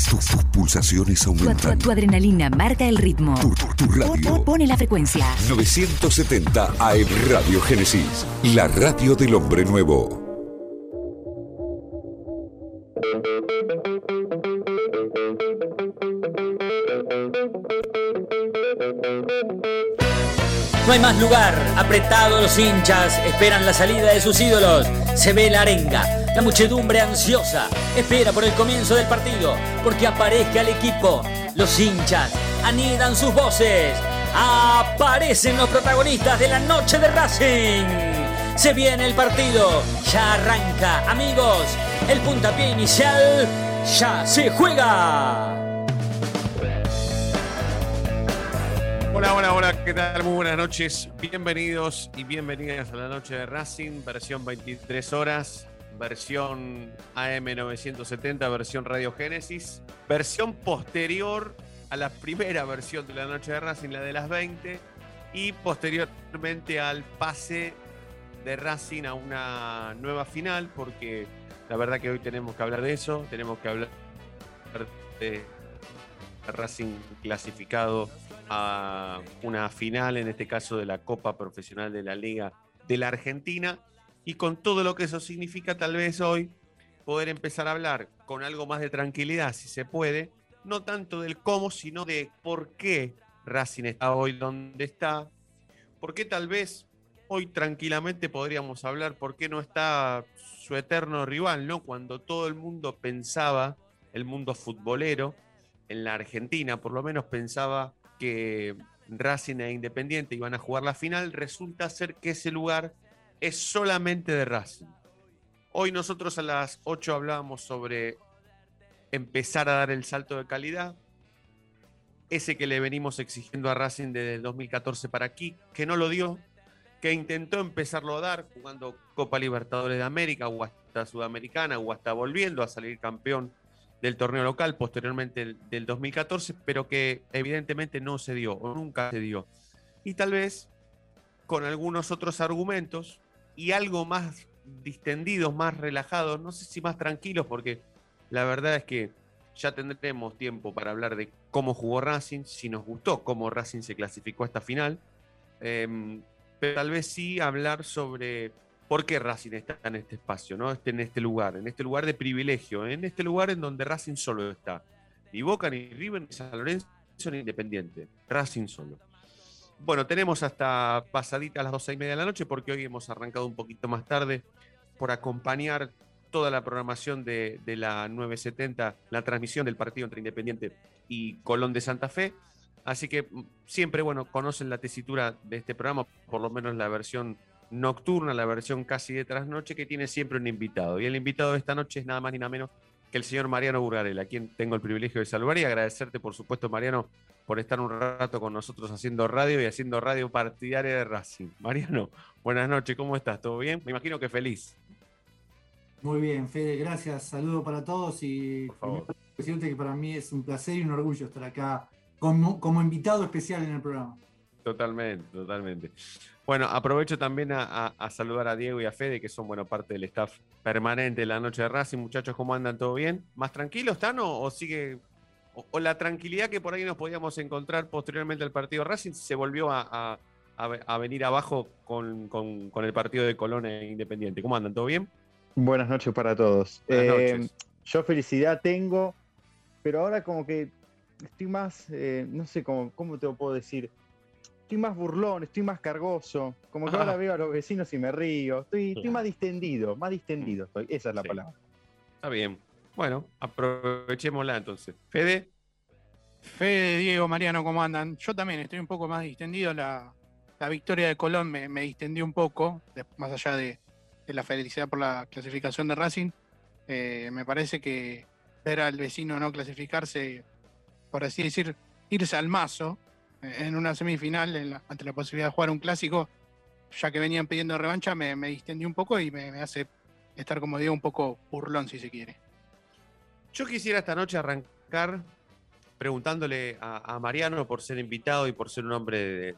más, tus, pulsaciones aumentan. Tu, adrenalina marca el ritmo. Tu, radio. Pone la frecuencia. 970 AM Radio Génesis. La radio del hombre nuevo. No hay más lugar. Apretados los hinchas esperan la salida de sus ídolos. Se ve la arenga. La muchedumbre ansiosa espera por el comienzo del partido porque aparezca el equipo. Los hinchas anidan sus voces. Aparecen los protagonistas de la noche de Racing. Se viene el partido. Ya arranca, amigos. El puntapié inicial ya se juega. Hola, hola, hola, ¿qué tal? Muy buenas noches. Bienvenidos y bienvenidas a la noche de Racing, versión 23 horas, versión AM970, versión Radio Génesis, versión posterior a la primera versión de la noche de Racing, la de las 20, y posteriormente al pase de Racing a una nueva final, porque la verdad que hoy tenemos que hablar de eso, tenemos que hablar de Racing clasificado a una final, en este caso de la Copa Profesional de la Liga de la Argentina, y con todo lo que eso significa, tal vez hoy poder empezar a hablar con algo más de tranquilidad, si se puede, no tanto del cómo, sino de por qué Racing está hoy donde está, por qué tal vez hoy tranquilamente podríamos hablar por qué no está su eterno rival, ¿no? Cuando todo el mundo pensaba, el mundo futbolero, en la Argentina por lo menos pensaba que Racing e Independiente iban a jugar la final, resulta ser que ese lugar es solamente de Racing. Hoy nosotros a las 8 hablábamos sobre empezar a dar el salto de calidad, ese que le venimos exigiendo a Racing desde el 2014 para aquí, que no lo dio, que intentó empezarlo a dar jugando Copa Libertadores de América o hasta Sudamericana o hasta volviendo a salir campeón del torneo local posteriormente del, 2014, pero que evidentemente no se dio o nunca se dio. Y tal vez con algunos otros argumentos y algo más distendidos, más relajados, no sé si más tranquilos, porque la verdad es que ya tendremos tiempo para hablar de cómo jugó Racing, si nos gustó cómo Racing se clasificó a esta final, em, pero tal vez sí hablar sobre ¿Por qué Racing está en este espacio, ¿no? Este, en este lugar, en este lugar de privilegio, en este lugar en donde Racing solo está? Ni Boca, ni River, ni San Lorenzo, ni Independiente. Racing solo. Bueno, tenemos hasta pasadita las 12 y media de la noche porque hoy hemos arrancado un poquito más tarde por acompañar toda la programación de, de, la 970, la transmisión del partido entre Independiente y Colón de Santa Fe. Así que mm, siempre, bueno, conocen la tesitura de este programa, por lo menos la versión nocturna, la versión casi de trasnoche, que tiene siempre un invitado. Y el invitado de esta noche es nada más ni nada menos que el señor Mariano Burgarela, a quien tengo el privilegio de saludar y agradecerte, por supuesto, Mariano, por estar un rato con nosotros haciendo radio y haciendo radio partidaria de Racing. Mariano, buenas noches, ¿cómo estás? ¿Todo bien? Me imagino que feliz. Muy bien, Fede, gracias. Saludo para todos y presidente que para mí es un placer y un orgullo estar acá como invitado especial en el programa. Totalmente, totalmente. Bueno, aprovecho también a, saludar a Diego y a Fede, que son bueno parte del staff permanente de la noche de Racing. Muchachos, ¿cómo andan? ¿Todo bien? ¿Más tranquilos están o, sigue? O, la tranquilidad que por ahí nos podíamos encontrar posteriormente al partido Racing se volvió a, venir abajo con, el partido de Colón e Independiente. ¿Cómo andan? ¿Todo bien? Buenas noches para todos. Eh, yo felicidad tengo, pero ahora como que estoy más, eh, no sé cómo, cómo te lo puedo decir estoy más burlón, estoy más cargoso, como que ahora veo a los vecinos y me río, estoy, más distendido, más distendido estoy, esa es la palabra. Está bien. Bueno, aprovechémosla entonces. Fede. Fede, Diego, Mariano, ¿cómo andan? Yo también estoy un poco más distendido. La, victoria de Colón me, distendió un poco, más allá de, la felicidad por la clasificación de Racing. Eh, me parece que ver al vecino no clasificarse, por así decir, irse al mazo, en una semifinal ante la posibilidad de jugar un clásico, ya que venían pidiendo revancha, me, me distendí un poco y me, hace estar, como digo, un poco burlón, si se quiere. Yo quisiera esta noche arrancar preguntándole a, Mariano por ser invitado y por ser un hombre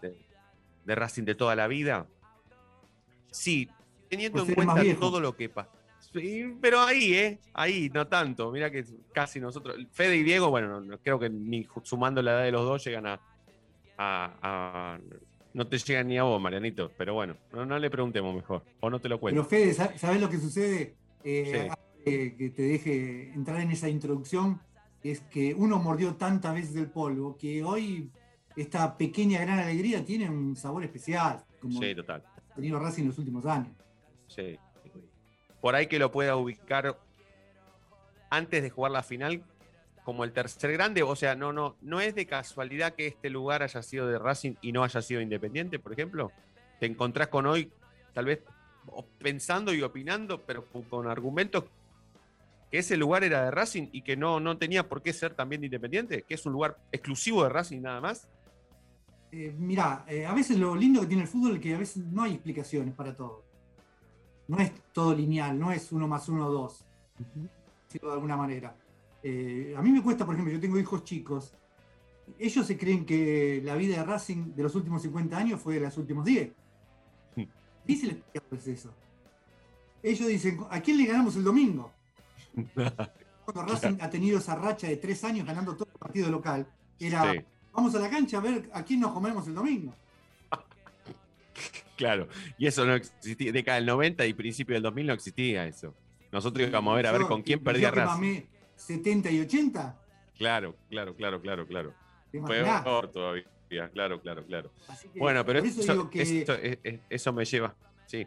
de, Racing de toda la vida. Sí, teniendo en cuenta todo lo que pasa. pero ahí, ¿eh? Ahí, no tanto. Mira que casi nosotros. Fede y Diego, bueno, creo que ni sumando la edad de los dos llegan a. no te llegan ni a vos, Marianito. Pero bueno, no, le preguntemos mejor. O no te lo cuento. Pero Fede, ¿sabes lo que sucede? Eh, que te deje entrar en esa introducción. Es que uno mordió tantas veces el polvo que hoy esta pequeña gran alegría tiene un sabor especial. Como sí, total. Ha tenido Racing en los últimos años. Sí. Por ahí que lo pueda ubicar antes de jugar la final como el tercer grande, o sea, no, no, no es de casualidad que este lugar haya sido de Racing y no haya sido independiente, por ejemplo. Te encontrás con hoy, tal vez pensando y opinando, pero con argumentos que ese lugar era de Racing y que no, no tenía por qué ser también independiente, que es un lugar exclusivo de Racing nada más. Eh, mirá, eh, a veces lo lindo que tiene el fútbol es que a veces no hay explicaciones para todo. No es todo lineal, no es uno más uno, dos. de alguna manera. Eh, a mí me cuesta, por ejemplo, yo tengo hijos chicos. Ellos se creen que la vida de Racing de los últimos 50 años fue de los últimos 10. Difícil explicarles eso. Ellos dicen, ¿a quién le ganamos el domingo? Cuando Racing ha tenido esa racha de tres años ganando todo el partido local, era vamos a la cancha a ver a quién nos comemos el domingo. Claro, y eso no existía. Década del 90 y principio del 2000 no existía eso. Nosotros íbamos a ver a ver con quién perdía Racing. 70 y 80. Claro, claro, claro, claro, claro. Peor todavía, claro, claro, claro. bueno, pero eso, eso, me lleva, sí.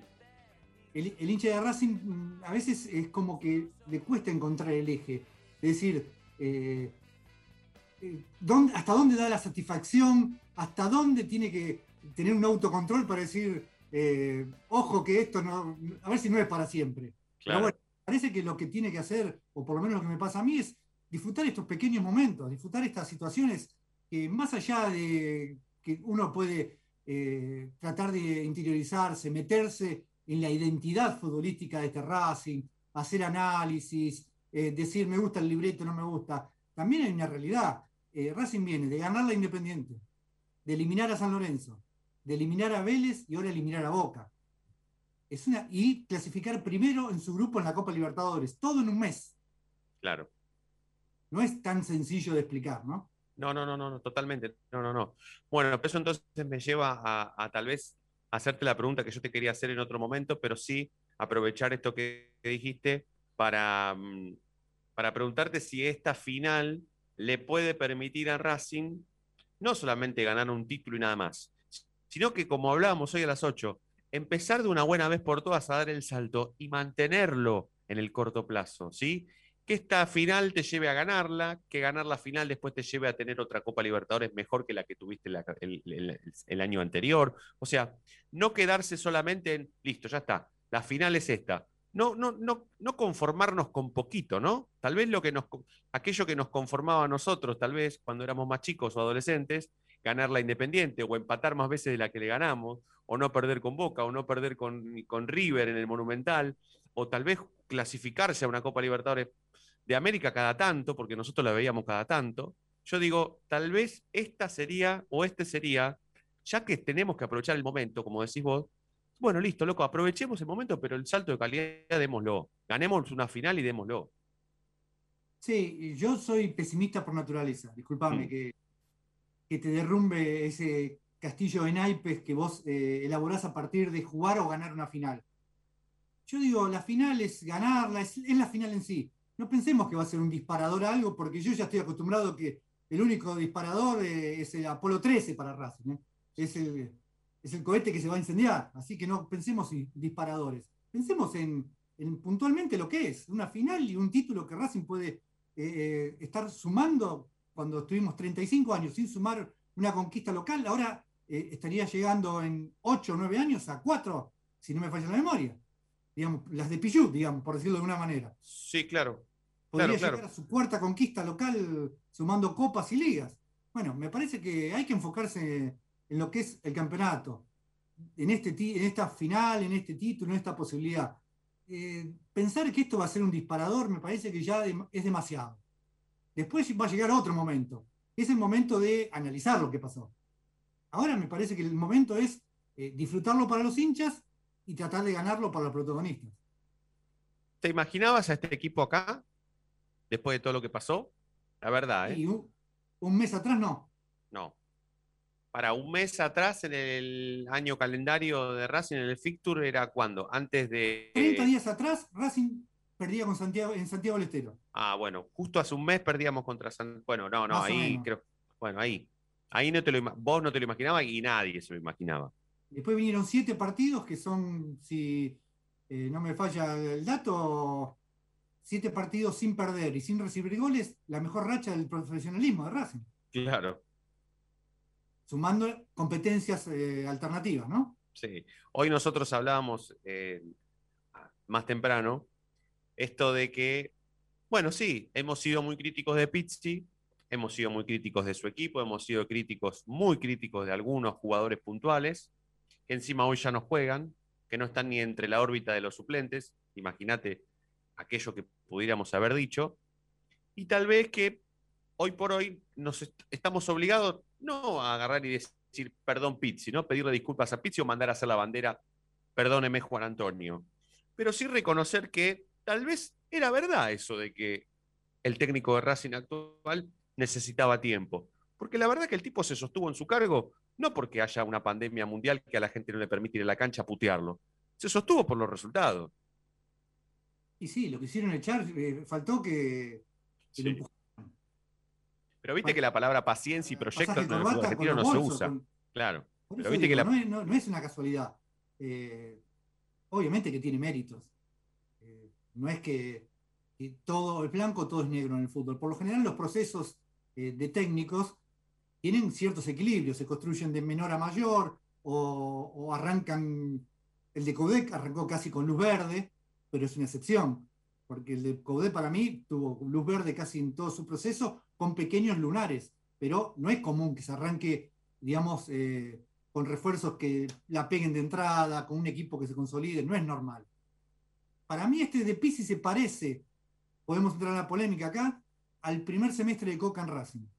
El, el, hincha de Racing mm, a veces es como que le cuesta encontrar el eje. Es decir, eh, eh, ¿hasta dónde da la satisfacción? ¿Hasta dónde tiene que tener un autocontrol para decir, eh, ojo que esto no, a ver si no es para siempre? Pero bueno, parece que lo que tiene que hacer, o por lo menos lo que me pasa a mí, es disfrutar estos pequeños momentos, disfrutar estas situaciones que más allá de que uno puede eh, tratar de interiorizarse, meterse en la identidad futbolística de este Racing, hacer análisis, decir me gusta el libreto, no me gusta, también hay una realidad. Eh, Racing viene de ganar la Independiente, de eliminar a San Lorenzo, de eliminar a Vélez y ahora eliminar a Boca. Es una, y clasificar primero en su grupo en la Copa Libertadores, todo en un mes. Claro. No es tan sencillo de explicar, ¿no? No, no, no, no, totalmente. No, no, no. Bueno, eso entonces me lleva a, tal vez hacerte la pregunta que yo te quería hacer en otro momento, pero sí aprovechar esto que, dijiste para, mm, para preguntarte si esta final le puede permitir a Racing no solamente ganar un título y nada más, sino que como hablábamos hoy a las 8, empezar de una buena vez por todas a dar el salto y mantenerlo en el corto plazo, ¿sí? Que esta final te lleve a ganarla, que ganar la final después te lleve a tener otra Copa Libertadores mejor que la que tuviste el año anterior. O sea, no quedarse solamente en, listo, ya está, la final es esta no, no, no, no conformarnos con poquito, ¿no? Tal vez lo que nos, aquello que nos conformaba a nosotros, tal vez cuando éramos más chicos o adolescentes, ganar la Independiente o empatar más veces de la que le ganamos, o no perder con Boca, o no perder con, con River en el Monumental, o tal vez clasificarse a una Copa Libertadores de América cada tanto, porque nosotros la veíamos cada tanto. Yo digo, tal vez esta sería, o este sería, ya que tenemos que aprovechar el momento, como decís vos, bueno, listo, loco, aprovechemos el momento, pero el salto de calidad démoslo. Ganemos una final y démoslo. Sí, yo soy pesimista por naturaleza. Disculpame mm. que, que, te derrumbe ese castillo de naipes que vos eh, elaborás a partir de jugar o ganar una final. Yo digo, la final es ganarla, es, la final en sí. No pensemos que va a ser un disparador a algo, porque yo ya estoy acostumbrado que el único disparador eh, es el Apolo 13 para Racing. ¿eh? Es el, es el cohete que se va a incendiar. Así que no pensemos en disparadores. Pensemos en, puntualmente lo que es, una final y un título que Racing puede eh, estar sumando cuando estuvimos 35 años sin sumar una conquista local. Ahora estaría llegando en 8 o 9 años a 4, si no me falla la memoria. Digamos, las de Pichut, digamos, por decirlo de una manera. Sí, claro. Podría llegar a su cuarta conquista local sumando copas y ligas. Bueno, me parece que hay que enfocarse en lo que es el campeonato, en, este, en esta final, en este título, en esta posibilidad. Eh, pensar que esto va a ser un disparador me parece que ya es demasiado. Después va a llegar otro momento. Es el momento de analizar lo que pasó. Ahora me parece que el momento es eh, disfrutarlo para los hinchas y tratar de ganarlo para los protagonistas. te imaginabas a este equipo acá? Después de todo lo que pasó. La verdad, ¿eh? Y un, un mes atrás no. No. Para un mes atrás, en el año calendario de Racing, en el Ficture, ¿era cuándo? Antes de. 30 días atrás, Racing perdía con Santiago, en Santiago del Estero. Ah, bueno, justo hace un mes perdíamos contra San. Bueno, no, no, Más ahí creo. Bueno, ahí. Ahí no te lo vos no te lo imaginabas y nadie se lo imaginaba. Después vinieron siete partidos que son, si eh, no me falla el dato, siete partidos sin perder y sin recibir goles, la mejor racha del profesionalismo de Racing, Claro, sumando competencias eh, alternativas, ¿no? sí. Hoy nosotros hablábamos eh, más temprano esto de que, bueno, sí, hemos sido muy críticos de Pizzi, hemos sido muy críticos de su equipo, hemos sido críticos, muy críticos de algunos jugadores puntuales, que encima hoy ya no juegan, que no están ni entre la órbita de los suplentes. Imagínate aquello que pudiéramos haber dicho. Y tal vez que hoy por hoy nos est- estamos obligados no a agarrar y decir perdón Pizzi, ¿no? Pedirle disculpas a Pizzi o mandar a hacer la bandera perdóneme Juan Antonio. Pero sí reconocer que tal vez era verdad eso de que el técnico de Racing actual necesitaba tiempo. Porque la verdad que el tipo se sostuvo en su cargo no porque haya una pandemia mundial que a la gente no le permite ir a la cancha a putearlo. Se sostuvo por los resultados. Y sí, lo quisieron echar, eh, faltó que, que Sí. Pero viste que la palabra paciencia y proyecto en el argentino no se usa. con- Claro. Por Pero eso viste que digo, la- no, es, no- no es una casualidad. Eh, obviamente que tiene méritos. Eh, no es que, que todo es blanco, todo es negro en el fútbol. Por lo general, los procesos eh, de técnicos tienen ciertos equilibrios, se construyen de menor a mayor o, arrancan. El de Codec arrancó casi con luz verde, pero es una excepción, porque el de Codec para mí tuvo luz verde casi en todo su proceso con pequeños lunares, pero no es común que se arranque, digamos, eh, con refuerzos que la peguen de entrada, con un equipo que se consolide, no es normal. Para mí este de Pizzi se parece, podemos entrar en la polémica acá, al primer semestre de Coca en Racing.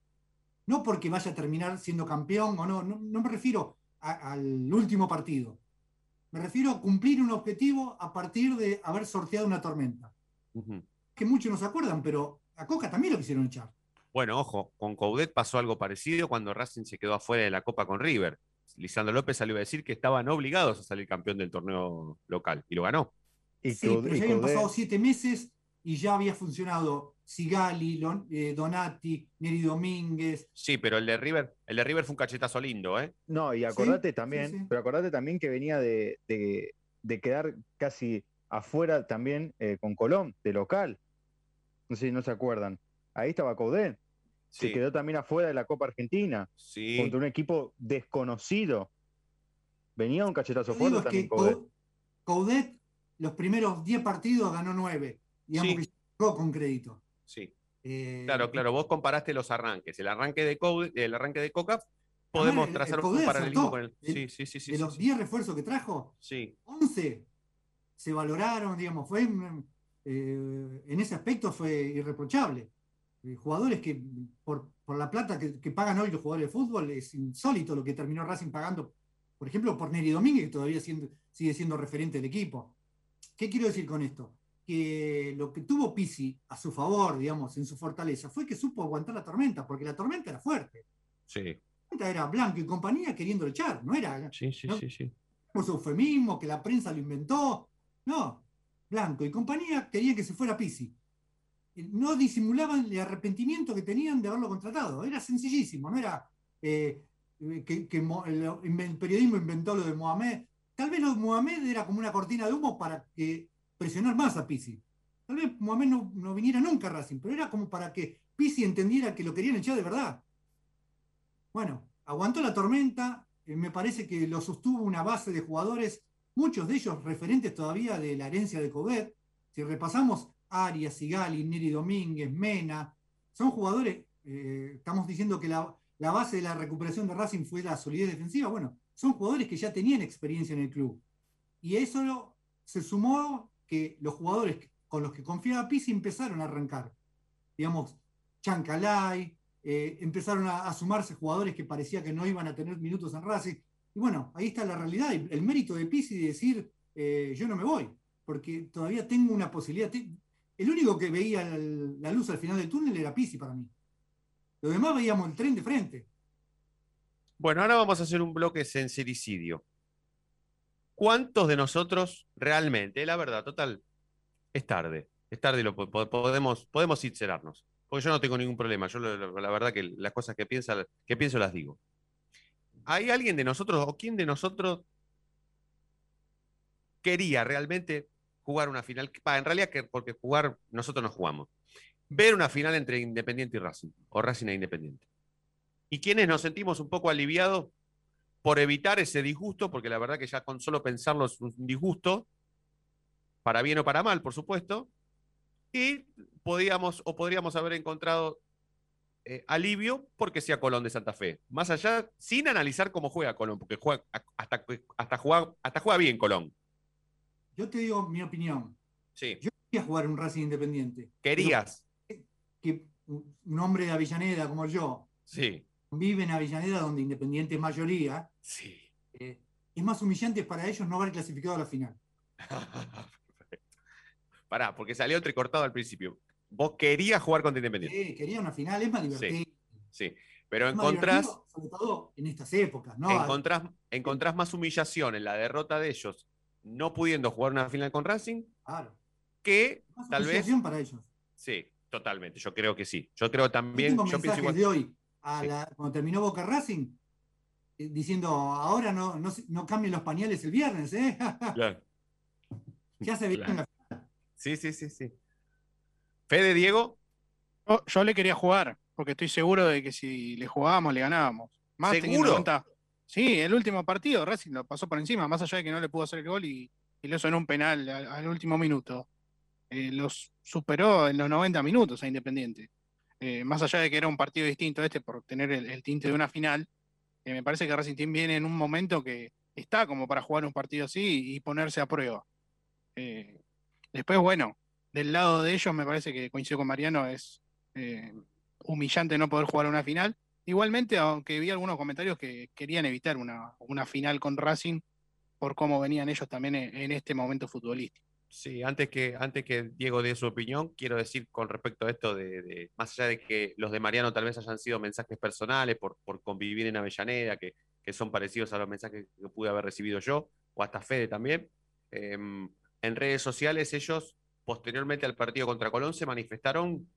No porque vaya a terminar siendo campeón o no, no, no me refiero a- al último partido. Me refiero a cumplir un objetivo a partir de haber sorteado una tormenta. Que muchos no se acuerdan, pero a Coca también lo quisieron echar. Bueno, ojo, con Coudet pasó algo parecido cuando Racing se quedó afuera de la Copa con River. Lisandro López salió a decir que estaban obligados a salir campeón del torneo local y lo ganó. Y Sí, pero ya habían pasado siete meses y ya había funcionado Sigali, Lon- eh, Donati, Neri Domínguez. Sí, pero el de River, el de River fue un cachetazo lindo, ¿eh? No, y acordate sí, también, sí. pero acordate también que venía de, de- de quedar casi afuera también eh, con Colón, de local. No sé si no se acuerdan. Ahí estaba Coudet. Se quedó también afuera de la Copa Argentina, sí. contra un equipo desconocido. Venía un cachetazo fuerte también Coudet. Cou- Coudet los primeros 10 partidos ganó 9. Digamos Sí. que llegó con crédito. Sí. Eh, Claro, claro. Vos comparaste los arranques. El arranque de Coudet, el arranque de Coca, podemos el trazar un paralelismo con el. El- Sí, sí, sí, sí. de los sí. 10 refuerzos que trajo, Sí, 11 se valoraron, digamos, fue un- eh, en ese aspecto fue irreprochable. Eh, jugadores que por, por la plata que, que pagan hoy los jugadores de fútbol es insólito lo que terminó Racing pagando, por ejemplo, por Neri Domínguez, que todavía siendo- sigue siendo referente del equipo. ¿Qué quiero decir con esto? Que lo que tuvo Pisi a su favor, digamos, en su fortaleza, fue que supo aguantar la tormenta, porque la tormenta era fuerte. sí. La tormenta era Blanco y compañía queriendo echar, no era Sí, sí, No. sí, sí. por eufemismo, que la prensa lo inventó. No, Blanco y compañía querían que se fuera Pisi. No disimulaban el arrepentimiento que tenían de haberlo contratado. Era sencillísimo, no era eh, que, que el, el periodismo inventó lo de Mohamed. Tal vez lo de Mohamed era como una cortina de humo para que presionar más a Pisi. Tal vez Mohamed no, viniera nunca a Racing, pero era como para que Pisi entendiera que lo querían echar de verdad. Bueno, aguantó la tormenta, eh, me parece que lo sostuvo una base de jugadores, muchos de ellos referentes todavía de la herencia de Covet. Si repasamos Arias, Sigali, Neri Domínguez, Mena, son jugadores, eh, estamos diciendo que la, la base de la recuperación de Racing fue la solidez defensiva, bueno, son jugadores que ya tenían experiencia en el club. Y eso se sumó que los jugadores con los que confiaba Pizzi empezaron a arrancar. Digamos, Chancalay, eh, empezaron a, sumarse jugadores que parecía que no iban a tener minutos en Racing. Y bueno, ahí está la realidad, el mérito de Pizzi de decir, eh, yo no me voy. porque todavía tengo una posibilidad. El único que veía la luz al final del túnel era Pisi para mí. Lo demás veíamos el tren de frente. Bueno, ahora vamos a hacer un bloque sincericidio. ¿Cuántos de nosotros realmente, la verdad, total, es tarde, es tarde y lo podemos, podemos sincerarnos, porque yo no tengo ningún problema, yo la, verdad que las cosas que, piensa, que pienso las digo. ¿Hay alguien de nosotros o quién de nosotros quería realmente jugar una final? en realidad, porque jugar nosotros no jugamos. Ver una final entre Independiente y Racing, o Racing e Independiente. ¿Y quiénes nos sentimos un poco aliviados por evitar ese disgusto? Porque la verdad que ya con solo pensarlo es un disgusto, para bien o para mal, por supuesto. Y podíamos o podríamos haber encontrado eh, alivio porque sea Colón de Santa Fe. Más allá, sin analizar cómo juega Colón, porque juega, hasta, hasta, juega, hasta juega bien Colón. Yo te digo mi opinión. Sí. Yo quería jugar un Racing Independiente. ¿Querías? Que un hombre de Avellaneda como yo sí. Vive en Avellaneda donde Independiente es mayoría. Sí. Eh, es más humillante para ellos no haber clasificado a la final. Pará, porque salió entrecortado al principio. Vos querías jugar contra Independiente. Sí, quería una final, es más divertido. Sí, pero encontrás. Sobre todo en estas épocas, ¿no? Encontrás, encontrás más humillación en la derrota de ellos, no pudiendo jugar una final con Racing. Claro. Que tal vez. para ellos. Sí, totalmente. Yo creo que sí. Yo creo también. Yo, pienso igual. de hoy, cuando terminó Boca Racing, eh, diciendo ahora no, no, cambien los pañales el viernes, ¿eh? Claro. ya se claro. en la final. Sí, sí, sí, sí. Fede, Diego. Yo, le quería jugar, porque estoy seguro de que si le jugábamos, le ganábamos. Más ¿Seguro? sí, el último partido, Racing lo pasó por encima, más allá de que no le pudo hacer el gol y, lo hizo en un penal al, último minuto. Eh, los superó en los 90 minutos a Independiente. Eh, más allá de que era un partido distinto este por tener el, tinte de una final, eh, me parece que Racing Team viene en un momento que está como para jugar un partido así y ponerse a prueba. después, bueno, del lado de ellos me parece que coincido con Mariano, es eh, humillante no poder jugar una final. Igualmente, aunque vi algunos comentarios que querían evitar una, una final con Racing por cómo venían ellos también en, este momento futbolístico. Sí, antes que, antes que Diego dé su opinión, quiero decir con respecto a esto de, más allá de que los de Mariano tal vez hayan sido mensajes personales por, por convivir en Avellaneda, que, que, son parecidos a los mensajes que pude haber recibido yo, o hasta Fede también, em, en redes sociales ellos posteriormente al partido contra Colón se manifestaron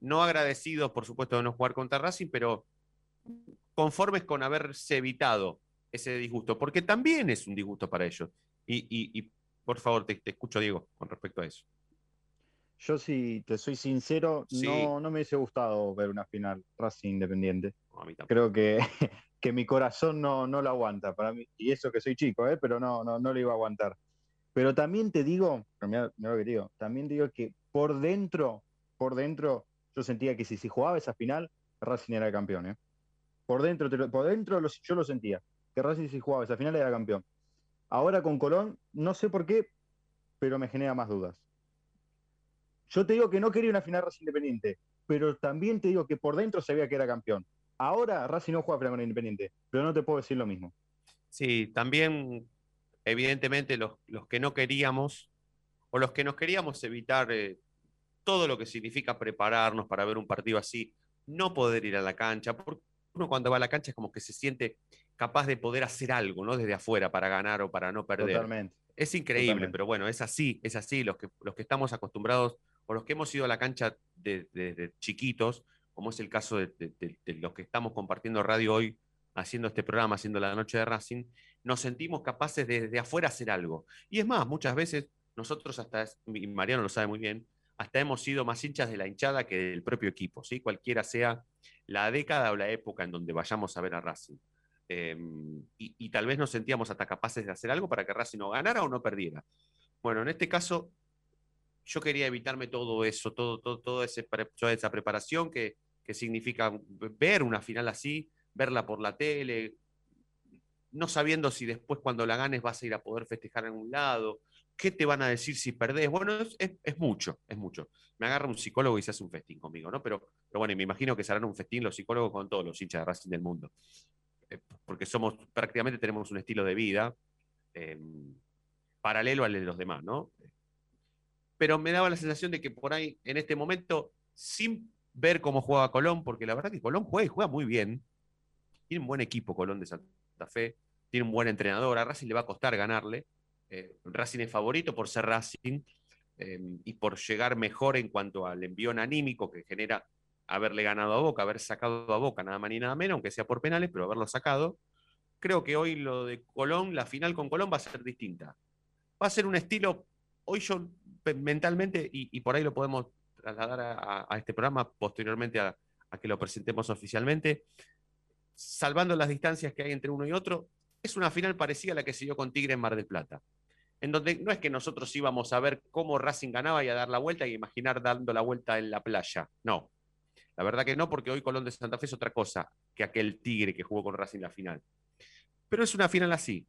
no agradecidos, por supuesto, de no jugar contra Racing, pero conformes con haberse evitado ese disgusto, porque también es un disgusto para ellos. Y, por favor, te, escucho, Diego, con respecto a eso. Yo, si te soy sincero, no, no me hubiese gustado ver una final Racing Independiente. Creo que, que mi corazón no, no lo aguanta para mí. Y eso que soy chico, ¿eh? pero no, no, no lo iba a aguantar. Pero también te digo, mira, lo que digo, también digo que por dentro, por dentro, yo sentía que si se jugaba esa final, Racing era campeón. ¿eh? Por dentro, por dentro yo lo sentía, que Racing si jugaba esa final era campeón. Ahora con Colón, no sé por qué, pero me genera más dudas. Yo te digo que no quería una final Racing Independiente, pero también te digo que por dentro sabía que era campeón. Ahora Racing no juega con Independiente, pero no te puedo decir lo mismo. Sí, también evidentemente los, que no queríamos o los que nos queríamos evitar eh, todo lo que significa prepararnos para ver un partido así, no poder ir a la cancha, porque uno cuando va a la cancha es como que se siente capaz de poder hacer algo, ¿no? Desde afuera para ganar o para no perder. Totalmente. Es increíble, pero bueno, es así, es así. Los que, los que estamos acostumbrados o los que hemos ido a la cancha desde chiquitos, como es el caso de, de, los que estamos compartiendo radio hoy, haciendo este programa, haciendo la noche de Racing, nos sentimos capaces de, de afuera hacer algo. Y es más, muchas veces nosotros hasta, y Mariano lo sabe muy bien, hasta hemos sido más hinchas de la hinchada que del propio equipo, ¿sí? cualquiera sea la década o la época en donde vayamos a ver a Racing. Em, y, tal vez nos sentíamos hasta capaces de hacer algo para que Racing no ganara o no perdiera. Bueno, en este caso, yo quería evitarme todo eso, todo, todo, toda esa preparación que, que significa ver una final así, verla por la tele, no sabiendo si después cuando la ganes vas a ir a poder festejar en un lado, qué te van a decir si perdés. Bueno, es, mucho, es mucho. Me agarra un psicólogo y se hace un festín conmigo, ¿no? Pero, pero bueno, me imagino que se harán un festín los psicólogos con todos los hinchas de Racing del mundo. Eh, porque somos, prácticamente tenemos un estilo de vida em, paralelo al de los demás, ¿no? pero me daba la sensación de que por ahí, en este momento, sin ver cómo jugaba Colón, porque la verdad que Colón juega y juega muy bien. Tiene un buen equipo Colón de Santa Fe, tiene un buen entrenador, a Racing le va a costar ganarle. Eh, Racing es favorito por ser Racing eh, y por llegar mejor en cuanto al envión anímico que genera haberle ganado a Boca, haber sacado a Boca nada más ni nada menos, aunque sea por penales, pero haberlo sacado. Creo que hoy lo de Colón, la final con Colón va a ser distinta. Va a ser un estilo, hoy yo mentalmente, y, por ahí lo podemos trasladar a, este programa posteriormente a, que lo presentemos oficialmente, salvando las distancias que hay entre uno y otro, es una final parecida a la que se dio con Tigre en Mar del Plata, en donde no es que nosotros íbamos a ver cómo Racing ganaba y a dar la vuelta y imaginar dando la vuelta en la playa, no. La verdad que no, porque hoy Colón de Santa Fe es otra cosa que aquel Tigre que jugó con Racing la final. Pero es una final así.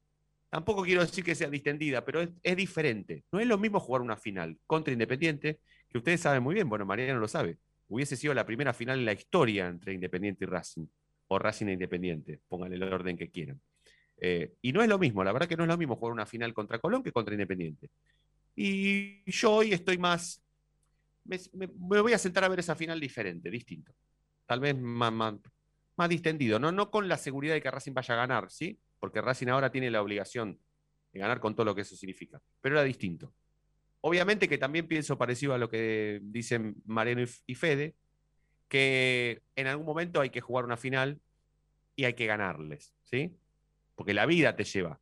Tampoco quiero decir que sea distendida, pero es, diferente. No es lo mismo jugar una final contra Independiente, que ustedes saben muy bien, bueno, Mariano lo sabe. Hubiese sido la primera final en la historia entre Independiente y Racing, o Racing e Independiente, pónganle el orden que quieran. Eh, y no es lo mismo, la verdad que no es lo mismo jugar una final contra Colón que contra Independiente. Y yo hoy estoy más me, voy a sentar a ver esa final diferente, distinto. Tal vez más, más, distendido, ¿no? no con la seguridad de que Racing vaya a ganar, ¿sí? Porque Racing ahora tiene la obligación de ganar con todo lo que eso significa. Pero era distinto. Obviamente que también pienso parecido a lo que dicen Mariano y Fede, que en algún momento hay que jugar una final y hay que ganarles, ¿sí? Porque la vida te lleva.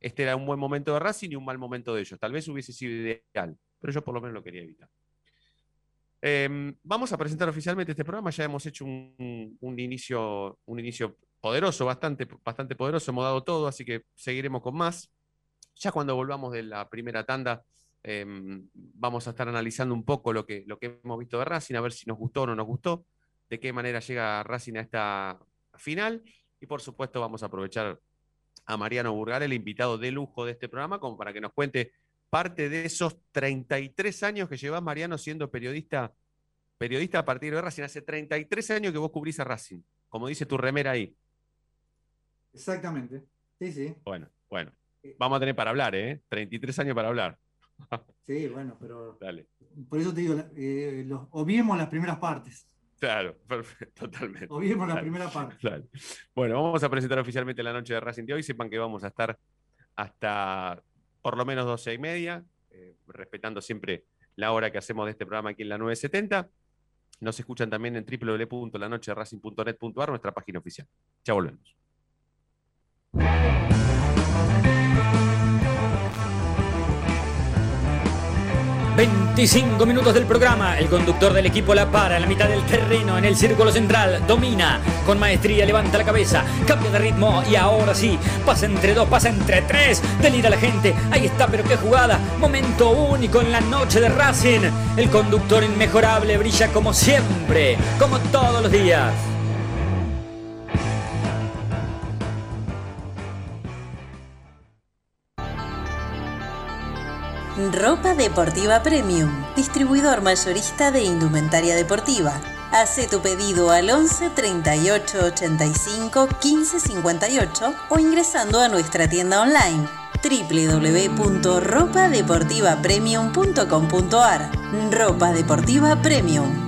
Este era un buen momento de Racing y un mal momento de ellos. Tal vez hubiese sido ideal, pero yo por lo menos lo quería evitar. Em, vamos a presentar oficialmente este programa. Ya hemos hecho un, inicio, un inicio poderoso, bastante, bastante poderoso. Hemos dado todo, así que seguiremos con más. Ya cuando volvamos de la primera tanda, em, vamos a estar analizando un poco lo que, lo que hemos visto de Racing, a ver si nos gustó o no nos gustó, de qué manera llega Racing a esta final. Y por supuesto, vamos a aprovechar a Mariano Burgar, el invitado de lujo de este programa, como para que nos cuente parte de esos 33 años que llevas, Mariano, siendo periodista, periodista a partir de Racing. Hace 33 años que vos cubrís a Racing, como dice tu remera ahí. Exactamente. Sí, sí. Bueno, bueno. Eh, Vamos a tener para hablar, ¿eh? 33 años para hablar. Sí, bueno, pero. Dale. Por eso te digo, eh, las primeras partes. Claro, perfecto, totalmente. Obviemos la primera parte. Bueno, vamos a presentar oficialmente la noche de Racing de hoy. Sepan que vamos a estar hasta por lo menos 12 y media, eh, respetando siempre la hora que hacemos de este programa aquí en la 970. Nos escuchan también en www.lanocheracing.net.ar, nuestra página oficial. Ya volvemos. 25 minutos del programa. El conductor del equipo la para en la mitad del terreno, en el círculo central. Domina con maestría, levanta la cabeza, cambia de ritmo y ahora sí, pasa entre dos, pasa entre tres. Delira la gente. Ahí está, pero qué jugada. Momento único en la noche de Racing. El conductor inmejorable brilla como siempre, como todos los días. Ropa Deportiva Premium, distribuidor mayorista de indumentaria deportiva. Hace tu pedido al 11 38 85 15 58 o ingresando a nuestra tienda online www.ropadeportivapremium.com.ar Ropa Deportiva Premium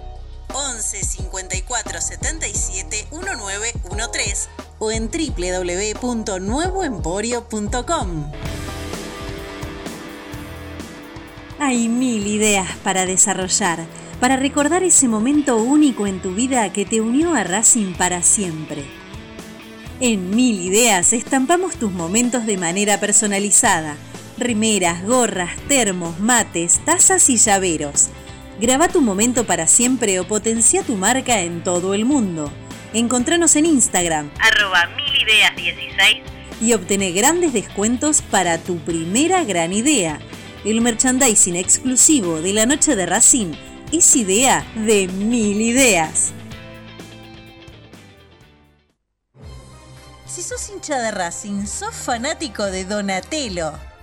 11 54 77 1913 o en www.nuevoemporio.com. Hay mil ideas para desarrollar, para recordar ese momento único en tu vida que te unió a Racing para siempre. En Mil Ideas estampamos tus momentos de manera personalizada. Rimeras, gorras, termos, mates, tazas y llaveros Graba tu momento para siempre o potencia tu marca en todo el mundo. Encontranos en Instagram, arroba milideas16 y obtener grandes descuentos para tu primera gran idea. El merchandising exclusivo de la noche de Racing es idea de mil ideas. Si sos hincha de Racing, sos fanático de Donatello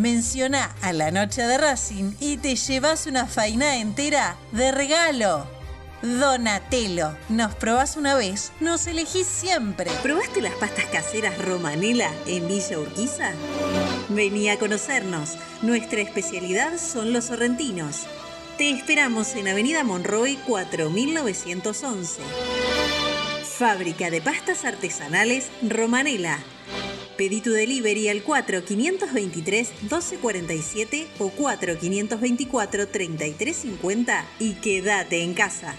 Menciona a la noche de Racing y te llevas una faina entera de regalo. Donatello, nos probás una vez, nos elegís siempre. ¿Probaste las pastas caseras Romanela en Villa Urquiza? Vení a conocernos. Nuestra especialidad son los sorrentinos. Te esperamos en Avenida Monroy 4911. Fábrica de pastas artesanales Romanela Pedí tu delivery al 4523-1247 o 4524-3350 y quédate en casa.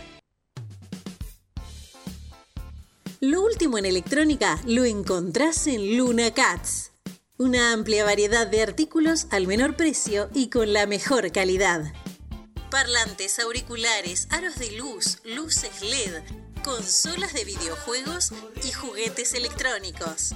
Lo último en electrónica lo encontrás en Luna Cats. Una amplia variedad de artículos al menor precio y con la mejor calidad. Parlantes, auriculares, aros de luz, luces LED, consolas de videojuegos y juguetes electrónicos.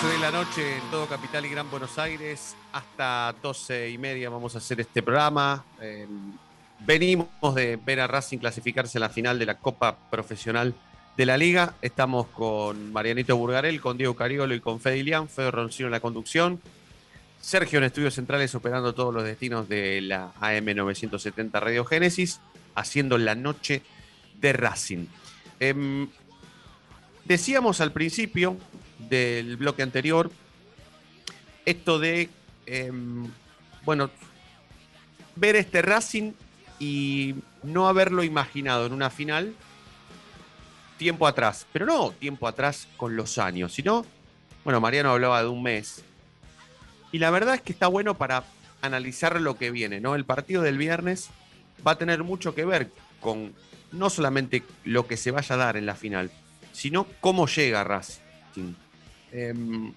12 de la noche en todo Capital y Gran Buenos Aires. Hasta 12 y media vamos a hacer este programa. Eh, venimos de ver a Racing clasificarse a la final de la Copa Profesional de la Liga. Estamos con Marianito Burgarel, con Diego Cariolo y con Fede Ilián, Fede Roncino en la conducción. Sergio en Estudios Centrales operando todos los destinos de la AM970 Radio Génesis, haciendo la noche de Racing. Em, decíamos al principio del bloque anterior, esto de, em, bueno, ver este Racing y no haberlo imaginado en una final tiempo atrás, pero no tiempo atrás con los años, sino, bueno, Mariano hablaba de un mes, y la verdad es que está bueno para analizar lo que viene, ¿no? El partido del viernes va a tener mucho que ver con no solamente lo que se vaya a dar en la final, sino cómo llega Racing. Em,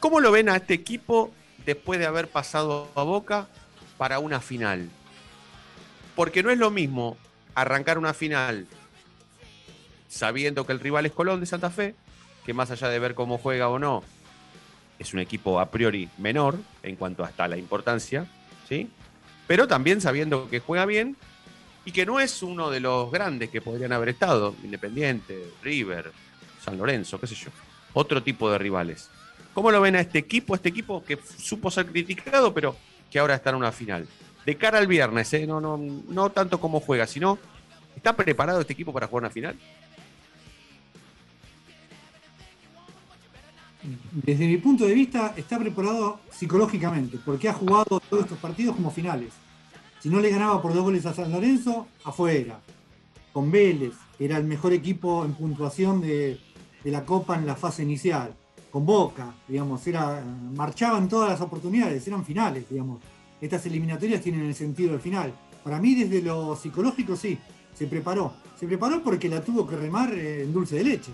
¿Cómo lo ven a este equipo después de haber pasado a Boca para una final? Porque no es lo mismo arrancar una final sabiendo que el rival es Colón de Santa Fe, que más allá de ver cómo juega o no, es un equipo a priori menor en cuanto hasta la importancia, ¿sí? Pero también sabiendo que juega bien y que no es uno de los grandes que podrían haber estado, Independiente, River, San Lorenzo, qué sé yo, otro tipo de rivales. ¿Cómo lo ven a este equipo? Este equipo que supo ser criticado, pero que ahora está en una final. De cara al viernes, ¿eh? no, no, no tanto como juega, sino, ¿está preparado este equipo para jugar una final? Desde mi punto de vista, está preparado psicológicamente, porque ha jugado todos estos partidos como finales. Si no le ganaba por dos goles a San Lorenzo, afuera. Con Vélez, era el mejor equipo en puntuación de, de la Copa en la fase inicial. Con Boca, digamos, era, marchaban todas las oportunidades, eran finales, digamos. Estas eliminatorias tienen el sentido del final. Para mí, desde lo psicológico, sí, se preparó. Se preparó porque la tuvo que remar en dulce de leche.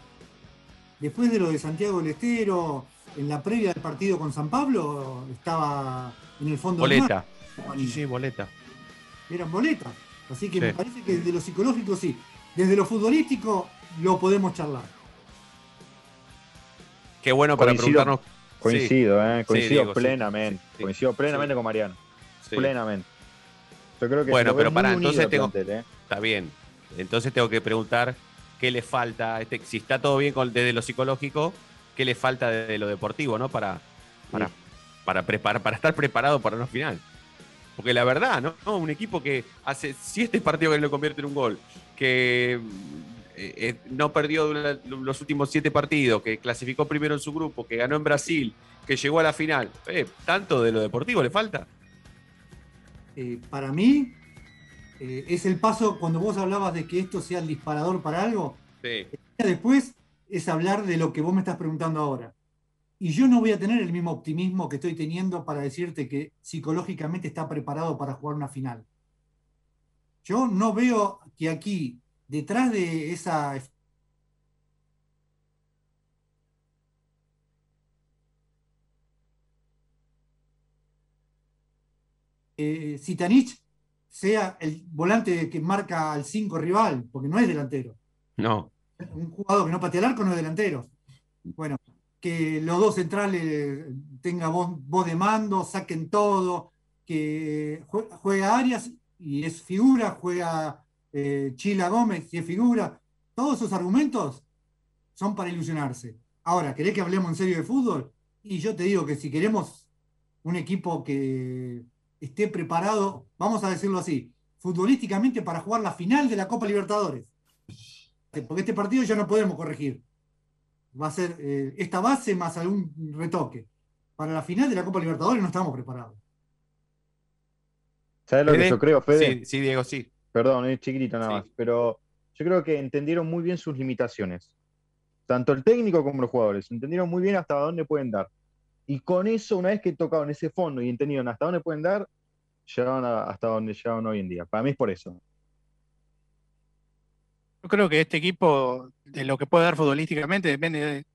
Después de lo de Santiago del Estero, en la previa del partido con San Pablo estaba en el fondo. Boleta. Sí, sí, boleta. Eran boletas. Así que me parece que desde lo psicológico sí. Desde lo futbolístico lo podemos charlar. Qué bueno para preguntarnos. Coincido, eh, coincido plenamente. coincido plenamente con Mariano. Plenamente. Yo creo que bueno, pero para entonces tengo. ¿eh? Está bien. Entonces tengo que preguntar qué le falta. Este, si está todo bien con, desde lo psicológico, qué le falta desde lo deportivo, ¿no? Para, para, para, preparar, para estar preparado para una final. Porque la verdad, ¿no? Un equipo que hace siete partidos que lo convierte en un gol, que eh, eh, no perdió los últimos siete partidos, que clasificó primero en su grupo, que ganó en Brasil, que llegó a la final. Eh, ¿Tanto de lo deportivo le falta? para mí, es el paso, cuando vos hablabas de que esto sea el disparador para algo, después es hablar de lo que vos me estás preguntando ahora. Y yo no voy a tener el mismo optimismo que estoy teniendo para decirte que psicológicamente está preparado para jugar una final. Yo no veo que aquí, detrás de esa eh, Zitanich sea el volante que marca al 5 rival, porque no es delantero. No. Un jugador que no patea el arco no es delantero. Bueno, que los dos centrales tengan voz, de mando, saquen todo, que juega Arias y es figura, juega eh, Chila Gómez y es figura. Todos esos argumentos son para ilusionarse. Ahora, ¿querés que hablemos en serio de fútbol? Y yo te digo que si queremos un equipo que esté preparado, vamos a decirlo así, futbolísticamente para jugar la final de la Copa Libertadores. Porque este partido ya no podemos corregir va a ser eh, esta base más algún retoque. Para la final de la Copa Libertadores no estamos preparados. ¿Sabes lo que yo creo, Fede? Sí, sí, Diego, sí. Perdón, es chiquitito nada más. Pero yo creo que entendieron muy bien sus limitaciones. Tanto el técnico como los jugadores. Entendieron muy bien hasta dónde pueden dar. Y con eso, una vez que tocaron ese fondo y entendieron hasta dónde pueden dar, llegaron hasta donde llegaron hoy en día. Para mí es por eso. Yo creo que este equipo, de lo que puede dar futbolísticamente, depende de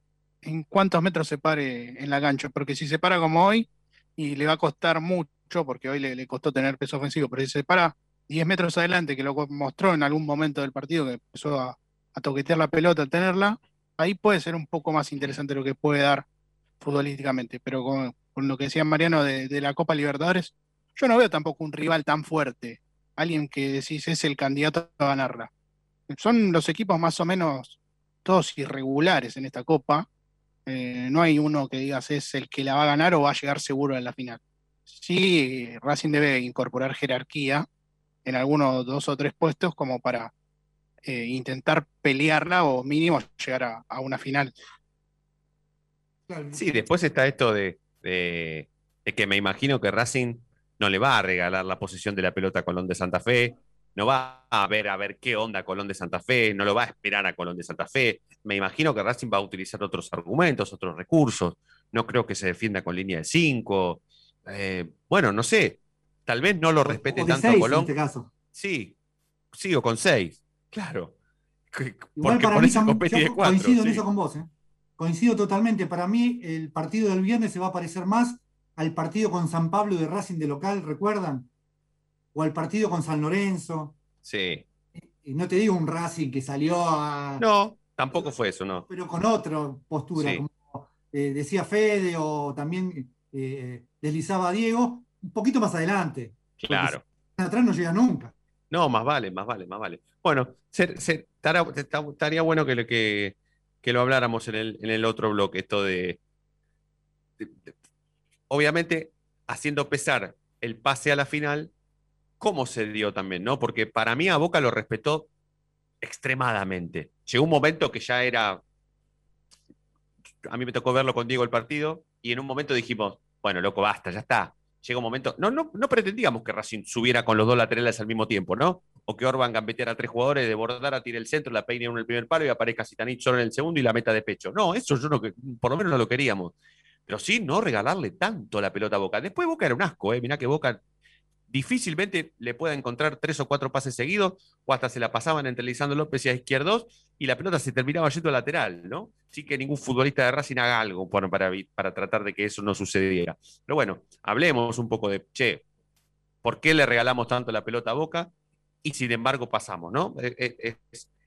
en cuántos metros se pare en la cancha. Porque si se para como hoy, y le va a costar mucho, porque hoy le, costó tener peso ofensivo, pero si se para 10 metros adelante, que lo mostró en algún momento del partido, que empezó a, toquetear la pelota, a tenerla, ahí puede ser un poco más interesante lo que puede dar futbolísticamente. Pero con, lo que decía Mariano de, de, la Copa Libertadores, yo no veo tampoco un rival tan fuerte, alguien que decís es el candidato a ganarla son los equipos más o menos todos irregulares en esta copa. Eh, no hay uno que digas es el que la va a ganar o va a llegar seguro en la final. Sí, Racing debe incorporar jerarquía en algunos dos o tres puestos como para eh, intentar pelearla o mínimo llegar a, una final. Sí, después está esto de, de, que me imagino que Racing no le va a regalar la posición de la pelota a Colón de Santa Fe, no va a ver a ver qué onda Colón de Santa Fe, no lo va a esperar a Colón de Santa Fe. Me imagino que Racing va a utilizar otros argumentos, otros recursos. No creo que se defienda con línea de 5. Eh, bueno, no sé. Tal vez no lo respete tanto a Colón. En este caso. Sí, sí, o con 6. Claro. Porque para mí, Coincido en eso con vos. ¿eh? Coincido totalmente. Para mí, el partido del viernes se va a parecer más al partido con San Pablo de Racing de local, ¿recuerdan? o al partido con San Lorenzo. Sí. Y no te digo un Racing que salió a. No, tampoco fue eso, no. Pero con otra postura, como eh, decía Fede o también eh, deslizaba Diego, un poquito más adelante. Claro. Atrás no llega nunca. No, más vale, más vale, más vale. Bueno, estaría bueno que, que, que, lo habláramos en el, en el otro bloque, esto de obviamente haciendo pesar el pase a la final cómo se dio también, ¿no? Porque para mí a Boca lo respetó extremadamente. Llegó un momento que ya era. A mí me tocó verlo con Diego el partido y en un momento dijimos, bueno, loco, basta, ya está. Llega un momento. No, no, no pretendíamos que Racing subiera con los dos laterales al mismo tiempo, ¿no? O que Orban gambeteara a tres jugadores, de a tire el centro, la peine en el primer palo y aparezca Zitanich solo en el segundo y la meta de pecho. No, eso yo no, por lo menos no lo queríamos. Pero sí, no regalarle tanto la pelota a Boca. Después Boca era un asco, ¿eh? Mirá que Boca difícilmente le pueda encontrar tres o cuatro pases seguidos, o hasta se la pasaban entre Lisandro López y a izquierdos, y la pelota se terminaba yendo lateral, ¿no? Sí que ningún futbolista de Racing haga algo para, para tratar de que eso no sucediera. Pero bueno, hablemos un poco de, che, ¿por qué le regalamos tanto la pelota a Boca? Y sin embargo pasamos, ¿no? E, e,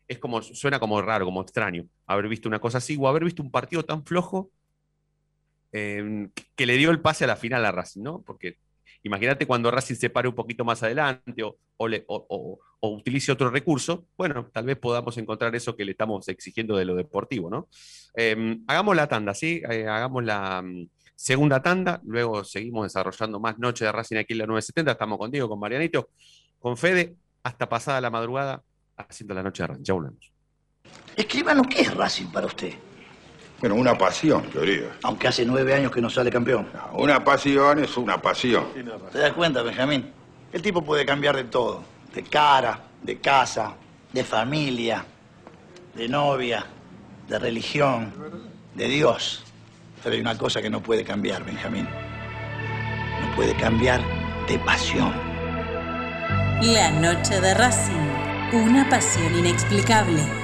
es, como, suena como raro, como extraño, haber visto una cosa así, o haber visto un partido tan flojo em, que le dio el pase a la final a Racing, ¿no? Porque Imagínate cuando Racing se pare un poquito más adelante o, utilice otro recurso, bueno, tal vez podamos encontrar eso que le estamos exigiendo de lo deportivo, ¿no? Em, hagamos la tanda, ¿sí? Eh, hagamos la mm, segunda tanda, luego seguimos desarrollando más Noche de Racing aquí en la 970, estamos contigo, con Marianito, con Fede, hasta pasada la madrugada, haciendo la Noche de Racing. Ya volvemos. Escríbanos, ¿qué es Racing para usted? Bueno, una pasión, querido. Aunque hace nueve años que no sale campeón. una pasión es una pasión. ¿Te das cuenta, Benjamín? El tipo puede cambiar de todo. De cara, de casa, de familia, de novia, de religión, de Dios. Pero hay una cosa que no puede cambiar, Benjamín. No puede cambiar de pasión. La noche de Racing. Una pasión inexplicable.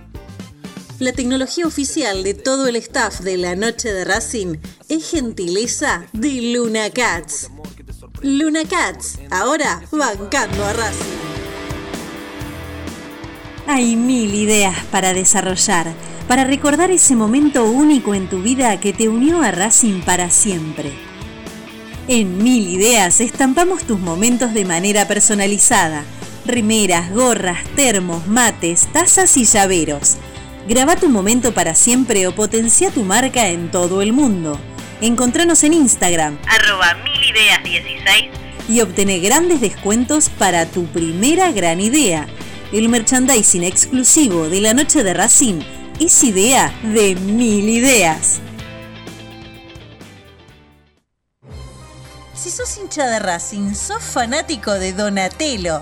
La tecnología oficial de todo el staff de la noche de Racing es gentileza de Luna Cats. Luna Cats, ahora bancando a Racing. Hay mil ideas para desarrollar, para recordar ese momento único en tu vida que te unió a Racing para siempre. En Mil Ideas estampamos tus momentos de manera personalizada. Remeras, gorras, termos, mates, tazas y llaveros Graba tu momento para siempre o potencia tu marca en todo el mundo. Encontranos en Instagram, arroba milideas16 y obtené grandes descuentos para tu primera gran idea. El merchandising exclusivo de la noche de Racing es idea de mil ideas. Si sos hincha de Racing, sos fanático de Donatello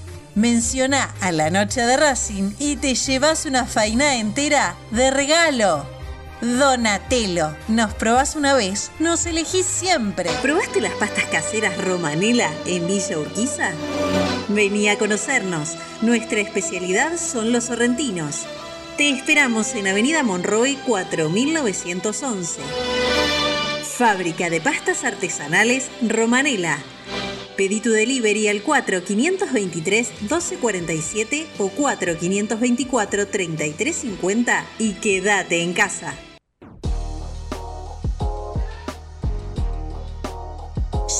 Menciona a la noche de Racing y te llevas una faina entera de regalo. Donatello, nos probás una vez, nos elegís siempre. ¿Probaste las pastas caseras Romanela en Villa Urquiza? Vení a conocernos. Nuestra especialidad son los sorrentinos. Te esperamos en Avenida Monroy 4911. Fábrica de pastas artesanales Romanela Pedí tu delivery al 4523-1247 o 4524-3350 y quédate en casa.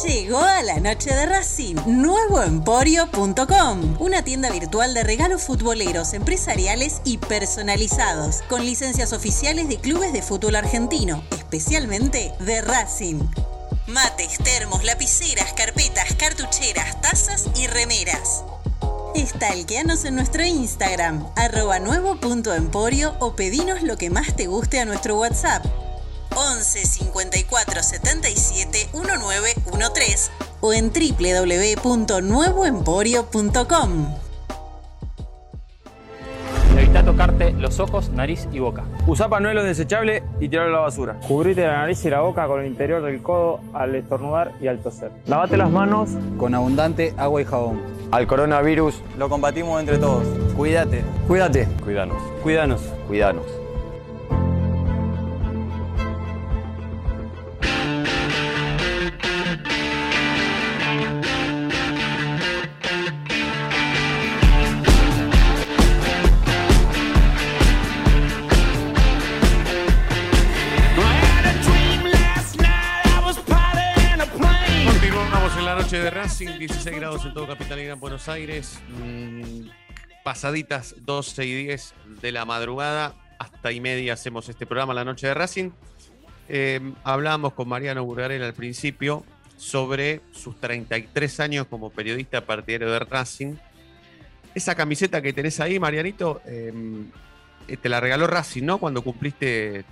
Llegó a la noche de Racing, nuevoemporio.com, una tienda virtual de regalos futboleros, empresariales y personalizados, con licencias oficiales de clubes de fútbol argentino, especialmente de Racing. Mates, termos, lapiceras, carpetas, cartucheras, tazas y remeras. Estalqueanos en nuestro Instagram, arroba nuevo.emporio o pedinos lo que más te guste a nuestro WhatsApp. 11 54 77 1913 o en www.nuevoemporio.com. Evita tocarte los ojos, nariz y boca. Usa panuelo desechable y tirarlo a la basura. Cubrite la nariz y la boca con el interior del codo al estornudar y al toser. Lavate las manos con abundante agua y jabón. Al coronavirus lo combatimos entre todos. Cuídate. Cuídate. Cuídanos. Cuídanos. Cuídanos. 15, 16 grados en todo Capital y Gran Buenos Aires. Mm, pasaditas 12 y 10 de la madrugada, hasta y media hacemos este programa La Noche de Racing. Eh, hablábamos con Mariano Burgarel al principio sobre sus 33 años como periodista partidario de Racing. Esa camiseta que tenés ahí, Marianito, em, eh, te la regaló Racing, ¿no? Cuando cumpliste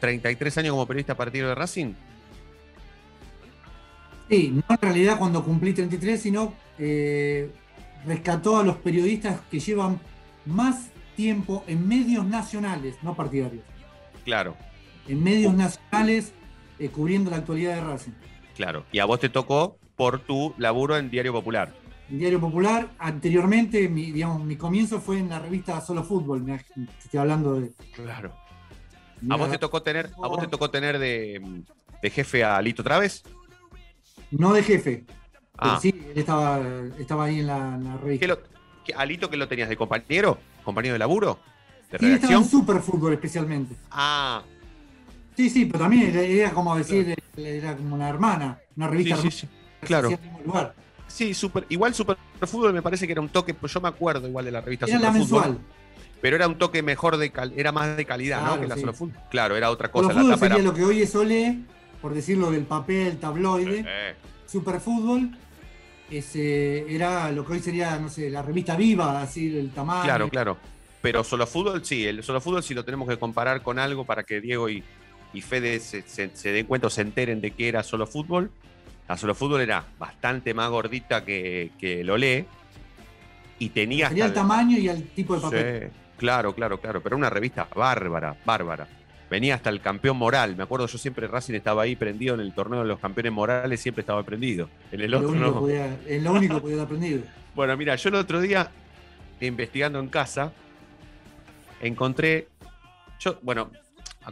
33 años como periodista partidario de Racing. Sí, no en realidad cuando cumplí 33, sino eh, rescató a los periodistas que llevan más tiempo en medios nacionales, no partidarios. Claro, En medios nacionales eh, cubriendo la actualidad de Racing. claro. Y a vos te tocó por tu laburo en Diario Popular. En Diario Popular, anteriormente, mi, digamos, mi comienzo fue en la revista Solo Fútbol. me- Estoy hablando de. Claro. ¿A vos te tocó tener, a vos te tocó tener de, de jefe a Lito Traves? No de jefe. pero Ah. sí, él estaba, estaba ahí en la, en la revista. ¿Qué lo, qué- ¿A Lito que lo tenías de compañero? ¿Compañero de laburo? ¿De Sí, él estaba redacción? en Super Fútbol especialmente. Ah, Sí, sí, pero también era, como decir, era como una hermana, una sí, revista sí, hermana, sí. se Claro. hacía en el mismo lugar. Sí, super, igual Super Fútbol me parece que era un toque, pues yo me acuerdo igual de la revista Era la Super Fútbol, mensual. pero era un toque mejor de cal- era más de calidad, ¿no? Claro, Que la sí. Solo Fútbol. Claro, era otra Solo cosa. La Fútbol sería era- lo que hoy es Olé, por decirlo del papel, tabloide. Eh, Super Fútbol es, eh, era lo que hoy sería, no sé, la revista Viva, así el tamaño. Claro, claro. Pero solo fútbol, sí, el solo fútbol si lo tenemos que comparar con algo para que Diego y, y Fede se, se- se den cuenta o se enteren de que era solo fútbol. La solo fútbol era bastante más gordita que, que el Olé. Y tenía Sería el tamaño y el tipo de papel. Sí, claro, claro, claro. Pero una revista bárbara, bárbara. Venía hasta el campeón moral. Me acuerdo, yo siempre Racing estaba ahí prendido en el torneo de los campeones morales, siempre estaba prendido. En el lo otro no. podía- es lo único que podía haber aprendido. Bueno, mira, yo el otro día, investigando en casa, encontré. Yo, bueno,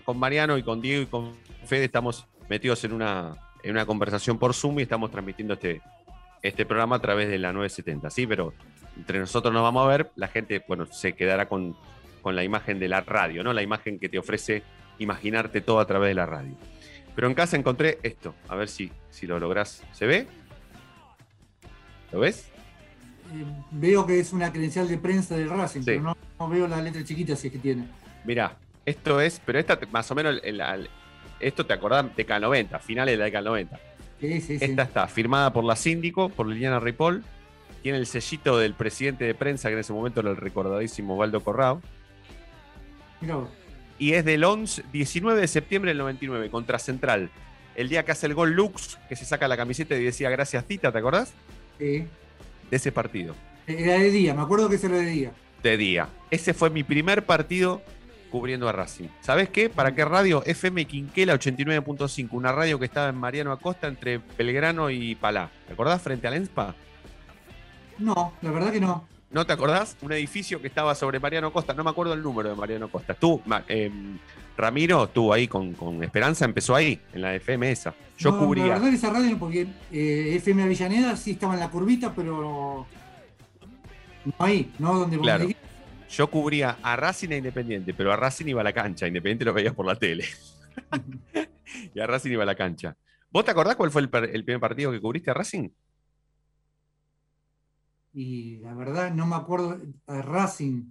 con Mariano y con Diego y con Fede estamos metidos en una, en una conversación por Zoom y estamos transmitiendo este, este programa a través de la 970, ¿sí? Pero entre nosotros nos vamos a ver, la gente, bueno, se quedará con, con la imagen de la radio, ¿no? La imagen que te ofrece imaginarte todo a través de la radio. Pero en casa encontré esto, a ver si, si lo lográs. ¿Se ve? ¿Lo ves? Eh, veo que es una credencial de prensa del Racing, Sí. pero no, no veo la letra chiquita si es que tiene. Mirá, esto es, pero esta más o menos, el- el- esto te acordás, década 90, finales de la década 90. Sí, sí, sí. Esta está firmada por la síndico, por Liliana Ripoll, tiene el sellito del presidente de prensa, que en ese momento era el recordadísimo Waldo Corrao, Mirá vos. Y es del 11, 19 de septiembre del 99, contra Central. El día que hace el gol Lux, que se saca la camiseta y decía gracias Tita, ¿te acordás? Sí. De ese partido. Era de día, me acuerdo que eso era de día. de día. Ese fue mi primer partido cubriendo a Racing. ¿Sabes qué? ¿Para qué radio? FM Quinquela 89.5, una radio que estaba en Mariano Acosta entre Belgrano y Palá. ¿Te acordás frente al ENSPA? No, la verdad que no. ¿No te acordás? Un edificio que estaba sobre Mariano Costa. No me acuerdo el número de Mariano Costa. Tú, em, Ramiro, estuvo ahí con, con Esperanza, empezó ahí, en la FM esa. Yo No, La cubría. verdad que esa radio, no, porque eh, FM Avellaneda sí estaba en la curvita, pero no ahí, no donde Claro. Yo cubría a Racing e Independiente, pero a Racing iba a la cancha. Independiente lo veías por la tele. y a Racing iba a la cancha. ¿Vos te acordás cuál fue el primer partido que cubriste a Racing? Y la verdad no me acuerdo de Racing.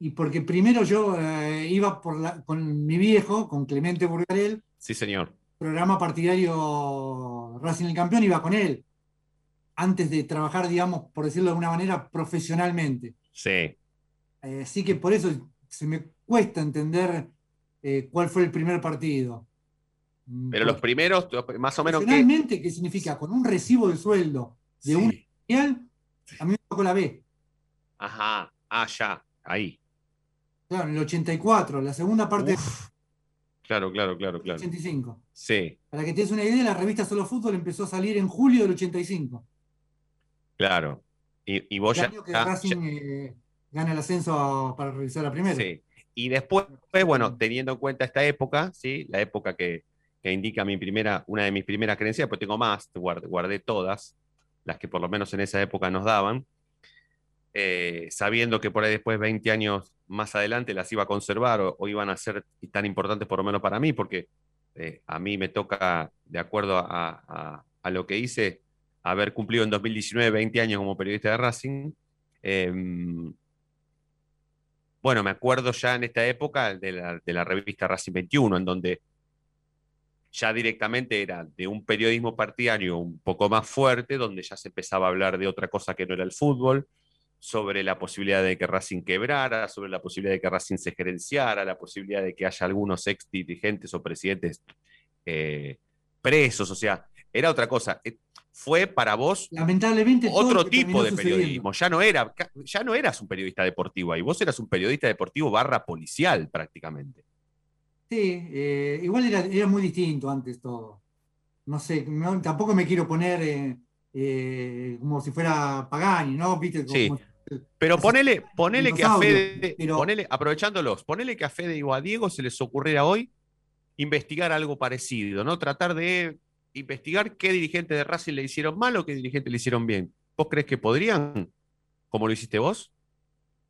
Y porque primero yo eh, iba por la- con mi viejo, con Clemente Burgarel, Sí, señor. programa partidario Racing el Campeón, iba con él. Antes de trabajar, digamos, por decirlo de alguna manera, profesionalmente. Sí. Eh, así que por eso se me cuesta entender eh, cuál fue el primer partido. Mm, Pero los primeros, más o menos. Finalmente, ¿qué significa? Con un recibo de sueldo de un a mí me tocó la B. Ajá, ah, ya, ahí. Claro, en el 84, la segunda parte. Claro, claro, claro, claro. 85. Sí. Para que te des una idea, la revista Solo Fútbol empezó a salir en julio del 85. Claro. Y, vos ya. que Racing eh, gana el ascenso para realizar la primera. Sí. Y después, bueno, teniendo en cuenta esta época, ¿sí? La época que, indica mi primera, una de mis primeras creencias, pues tengo más, guardé, todas, las que por lo menos en esa época nos daban, eh, sabiendo que por ahí después, 20 años más adelante, las iba a conservar o, iban a ser tan importantes por lo menos para mí, porque eh, a mí me toca, de acuerdo a, lo que hice, haber cumplido en 2019 20 años como periodista de Racing. Em, bueno, me acuerdo ya en esta época de la, de la revista Racing 21, en donde ya directamente era de un periodismo partidario un poco más fuerte, donde ya se empezaba a hablar de otra cosa que no era el fútbol, sobre la posibilidad de que Racing quebrara, sobre la posibilidad de que Racing se gerenciara, la posibilidad de que haya algunos ex dirigentes o presidentes eh, presos, o sea, era otra cosa. Eh, fue para vos lamentablemente otro tipo de periodismo. Ya no, era, ya no eras un periodista deportivo ahí, vos eras un periodista deportivo barra policial prácticamente. Sí, eh, igual era, muy distinto antes todo. No sé, tampoco me quiero poner eh, eh, como si fuera Pagani, ¿no? sí. pero ponele, ponele que a Fede, aprovechándolos, ponele que a Fede o a Diego se les ocurriera hoy investigar algo parecido, ¿no? Tratar de investigar qué dirigente de Racing le hicieron mal o qué dirigente le hicieron bien. ¿Vos crees que podrían, como lo hiciste vos?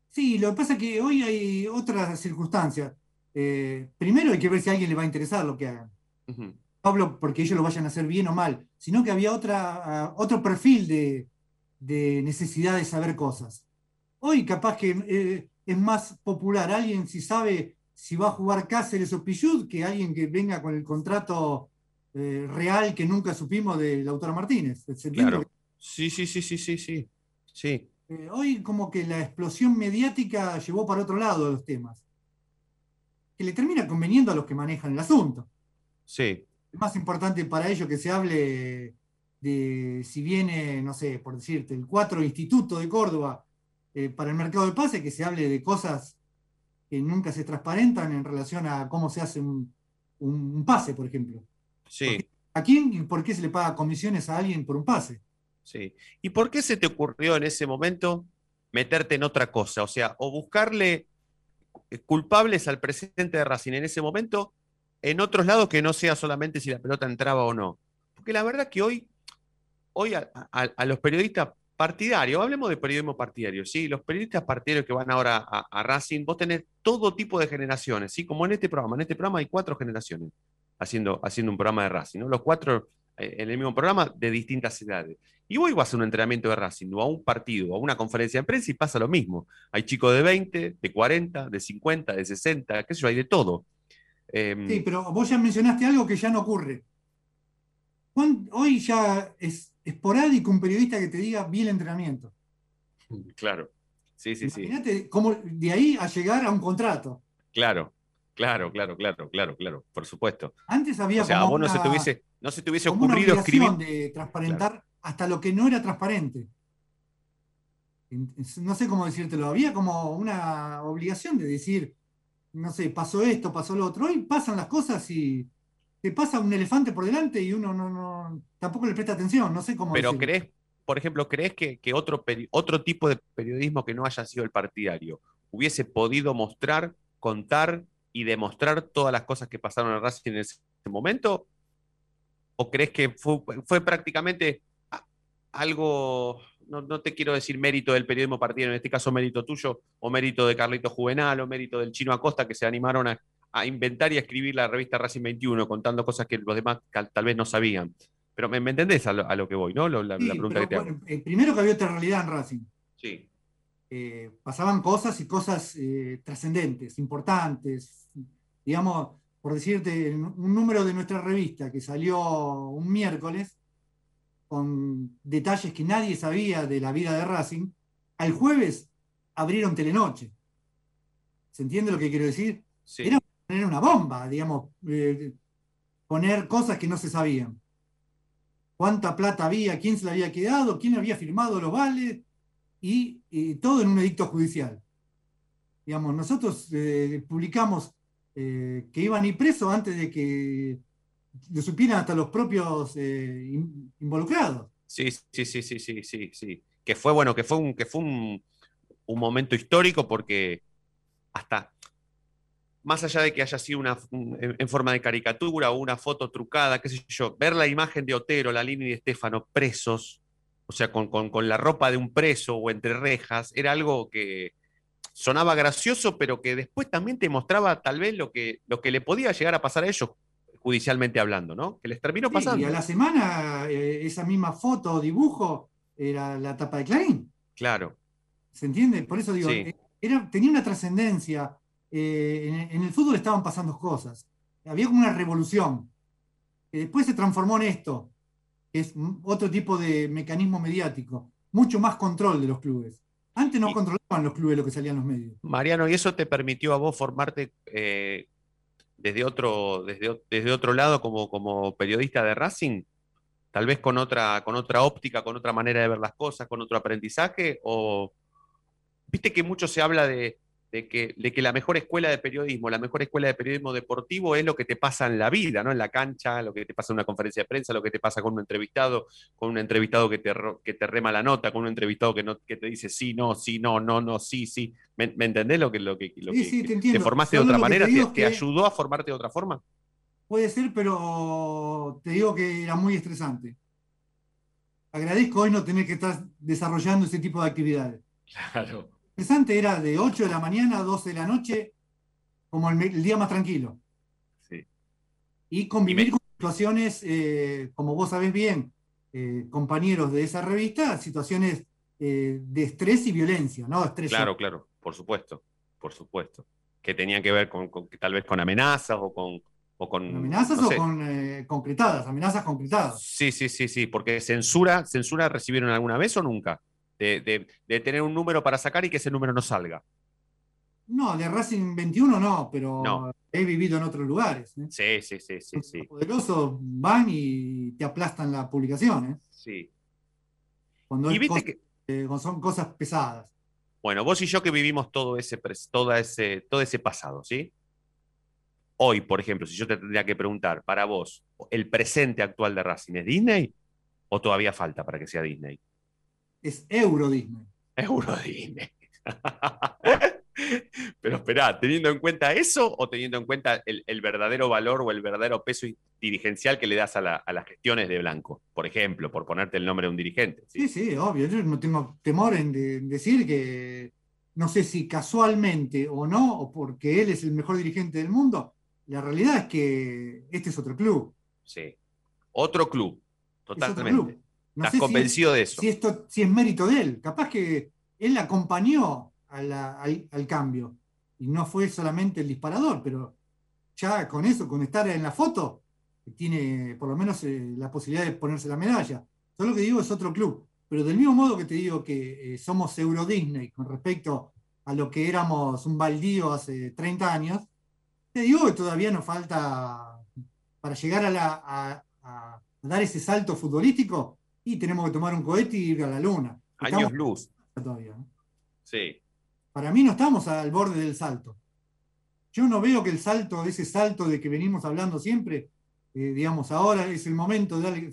Sí, lo que pasa es que hoy hay otras circunstancias. Eh, primero hay que ver si a alguien le va a interesar lo que hagan. No hablo porque ellos lo vayan a hacer bien o mal, sino que había otra, ah, otro perfil de, necesidad de saber cosas. Hoy capaz que eh, es más popular alguien si sabe si va a jugar Cáceres o Pichud que alguien que venga con el contrato eh, real que nunca supimos de Lautaro Martínez. Claro. Sí, sí, sí, sí, sí, sí. sí. hoy como que la explosión mediática llevó para otro lado los temas que le termina conveniendo a los que manejan el asunto. Sí. Es más importante para ellos que se hable de si viene, no sé, por decirte, el 4 Instituto de Córdoba eh, para el mercado de pase, que se hable de cosas que nunca se transparentan en relación a cómo se hace un, pase, por ejemplo. Sí. ¿A quién y por qué se le paga comisiones a alguien por un pase? Sí. ¿Y por qué se te ocurrió en ese momento meterte en otra cosa? O sea, o buscarle culpables al presidente de Racing en ese momento en otros lados que no sea solamente si la pelota entraba o no. Porque la verdad que hoy, hoy a, los periodistas partidarios, hablemos de periodismo partidario, ¿sí? Los periodistas partidarios que van ahora a, Racing, vos tenés todo tipo de generaciones, ¿sí? Como en este programa. En este programa hay cuatro generaciones haciendo, haciendo un programa de Racing, ¿no? Los cuatro eh, en el mismo programa de distintas edades. Y voy vas a un entrenamiento de Racing o a un partido, o a una conferencia de prensa y pasa lo mismo. Hay chicos de 20, de 40, de 50, de 60, qué sé yo, hay de todo. Em, sí, pero vos ya mencionaste algo que ya no ocurre. Hoy ya es esporádico un periodista que te diga vi el entrenamiento. Claro, sí, sí, sí. Imagínate cómo de ahí a llegar a un contrato. Claro, claro, claro, claro, claro, claro, por supuesto. Antes había o sea, a vos no se te hubiese, no se te hubiese ocurrido escribir. de transparentar hasta lo que no era transparente. No sé cómo decírtelo, había como una obligación de decir, no sé, pasó esto, pasó lo otro. Hoy pasan las cosas y te pasa un elefante por delante y uno no, tampoco le presta atención, no sé cómo. Pero crees, por ejemplo, ¿crees que, otro, otro tipo de periodismo que no haya sido el partidario hubiese podido mostrar, contar y demostrar todas las cosas que pasaron en Racing en ese momento? ¿O crees que fue, prácticamente algo, no, te quiero decir mérito del periodismo partidario, en este caso mérito tuyo, o mérito de Carlito Juvenal, o mérito del Chino Acosta, que se animaron a, inventar y a escribir la revista Racing 21, contando cosas que los demás tal vez no sabían? Pero me, entendés a lo, que voy, ¿no? La, pregunta que te hago. Eh, primero que había otra realidad en Racing. Sí. Eh, pasaban cosas y cosas eh, trascendentes, importantes. Digamos, por decirte, un número de nuestra revista que salió un miércoles, con detalles que nadie sabía de la vida de Racing, al jueves abrieron Telenoche. ¿Se entiende lo que quiero decir? Era poner una bomba, digamos, eh, poner cosas que no se sabían. Cuánta plata había, quién se la había quedado, quién había firmado los vales y, todo en un edicto judicial. Digamos, nosotros eh, publicamos eh, que iban a ir presos antes de que lo supieran hasta los propios involucrados. Sí, sí, sí, sí, sí, sí, sí. Que fue bueno, que fue un, que fue un, un momento histórico porque hasta más allá de que haya sido una, en forma de caricatura o una foto trucada, qué sé yo, ver la imagen de Otero, la línea de Estefano presos, o sea, con, la ropa de un preso o entre rejas, era algo que sonaba gracioso, pero que después también te mostraba tal vez lo que, lo que le podía llegar a pasar a ellos judicialmente hablando, ¿no? Que les terminó pasando. y a la semana eh, esa misma foto o dibujo era la tapa de Clarín. Claro. ¿Se entiende? Por eso digo, eh, era, tenía una trascendencia eh, en, el fútbol estaban pasando cosas. Había como una revolución, que después se transformó en esto, que es otro tipo de mecanismo mediático, mucho más control de los clubes. Antes no controlaban los clubes lo que salían los medios. Mariano, ¿y eso te permitió a vos formarte eh, desde, otro, desde, desde, otro lado como, como periodista de Racing? Tal vez con otra, con otra óptica, con otra manera de ver las cosas, con otro aprendizaje, o viste que mucho se habla de, de que, de que la mejor escuela de periodismo, la mejor escuela de periodismo deportivo es lo que te pasa en la vida, ¿no? En la cancha, lo que te pasa en una conferencia de prensa, lo que te pasa con un entrevistado, con un entrevistado que te, que te rema la nota, con un entrevistado que, no, que te dice sí, no, sí, no, no, no, sí, sí. ¿Me, entendés lo que, lo que, lo sí, que, te, formaste de otra manera? ¿Te, te ayudó a formarte de otra forma? Puede ser, pero te digo que era muy estresante. Agradezco hoy no tener que estar desarrollando ese tipo de actividades. Claro interesante era de 8 de la mañana a 12 de la noche, como el, día más tranquilo. Sí. Y convivir con situaciones, eh, como vos sabés bien, eh, compañeros de esa revista, situaciones eh, de estrés y violencia, ¿no? Estrés claro, claro, por supuesto, por supuesto. Que tenían que ver con, tal vez con amenazas o con, o con, amenazas o con concretadas, amenazas concretadas. Sí, sí, sí, sí, porque censura, censura recibieron alguna vez o nunca? De, tener un número para sacar y que ese número no salga. No, de Racing 21 no, pero he vivido en otros lugares. ¿eh? Sí, sí, sí, sí. sí. Los poderosos van y te aplastan la publicación. ¿eh? Sí. Cuando, eh, son cosas pesadas. Bueno, vos y yo que vivimos todo ese, todo ese, todo ese pasado, ¿sí? Hoy, por ejemplo, si yo te tendría que preguntar, para vos, ¿el presente actual de Racing es Disney o todavía falta para que sea Disney? Es Euro Disney. Euro Disney. Pero espera, ¿teniendo en cuenta eso o teniendo en cuenta el, verdadero valor o el verdadero peso dirigencial que le das a, las gestiones de Blanco? Por ejemplo, por ponerte el nombre de un dirigente. Sí, sí, obvio. Yo no tengo temor en decir que no sé si casualmente o no, o porque él es el mejor dirigente del mundo, la realidad es que este es otro club. Sí, otro club, totalmente. ¿Estás convencido de eso? Si, esto, si es mérito de él. Capaz que él acompañó al, cambio y no fue solamente el disparador, pero ya con eso, con estar en la foto, tiene por lo menos eh, la posibilidad de ponerse la medalla. Yo lo que digo es otro club. Pero del mismo modo que te digo que eh, somos Euro Disney con respecto a lo que éramos un baldío hace 30 años, te digo que todavía nos falta para llegar a, a dar ese salto futbolístico, y tenemos que tomar un cohete y ir a la luna. Años luz. Todavía, Sí. Para mí no estamos al borde del salto. Yo no veo que el salto, ese salto de que venimos hablando siempre, eh, digamos, ahora es el momento de darle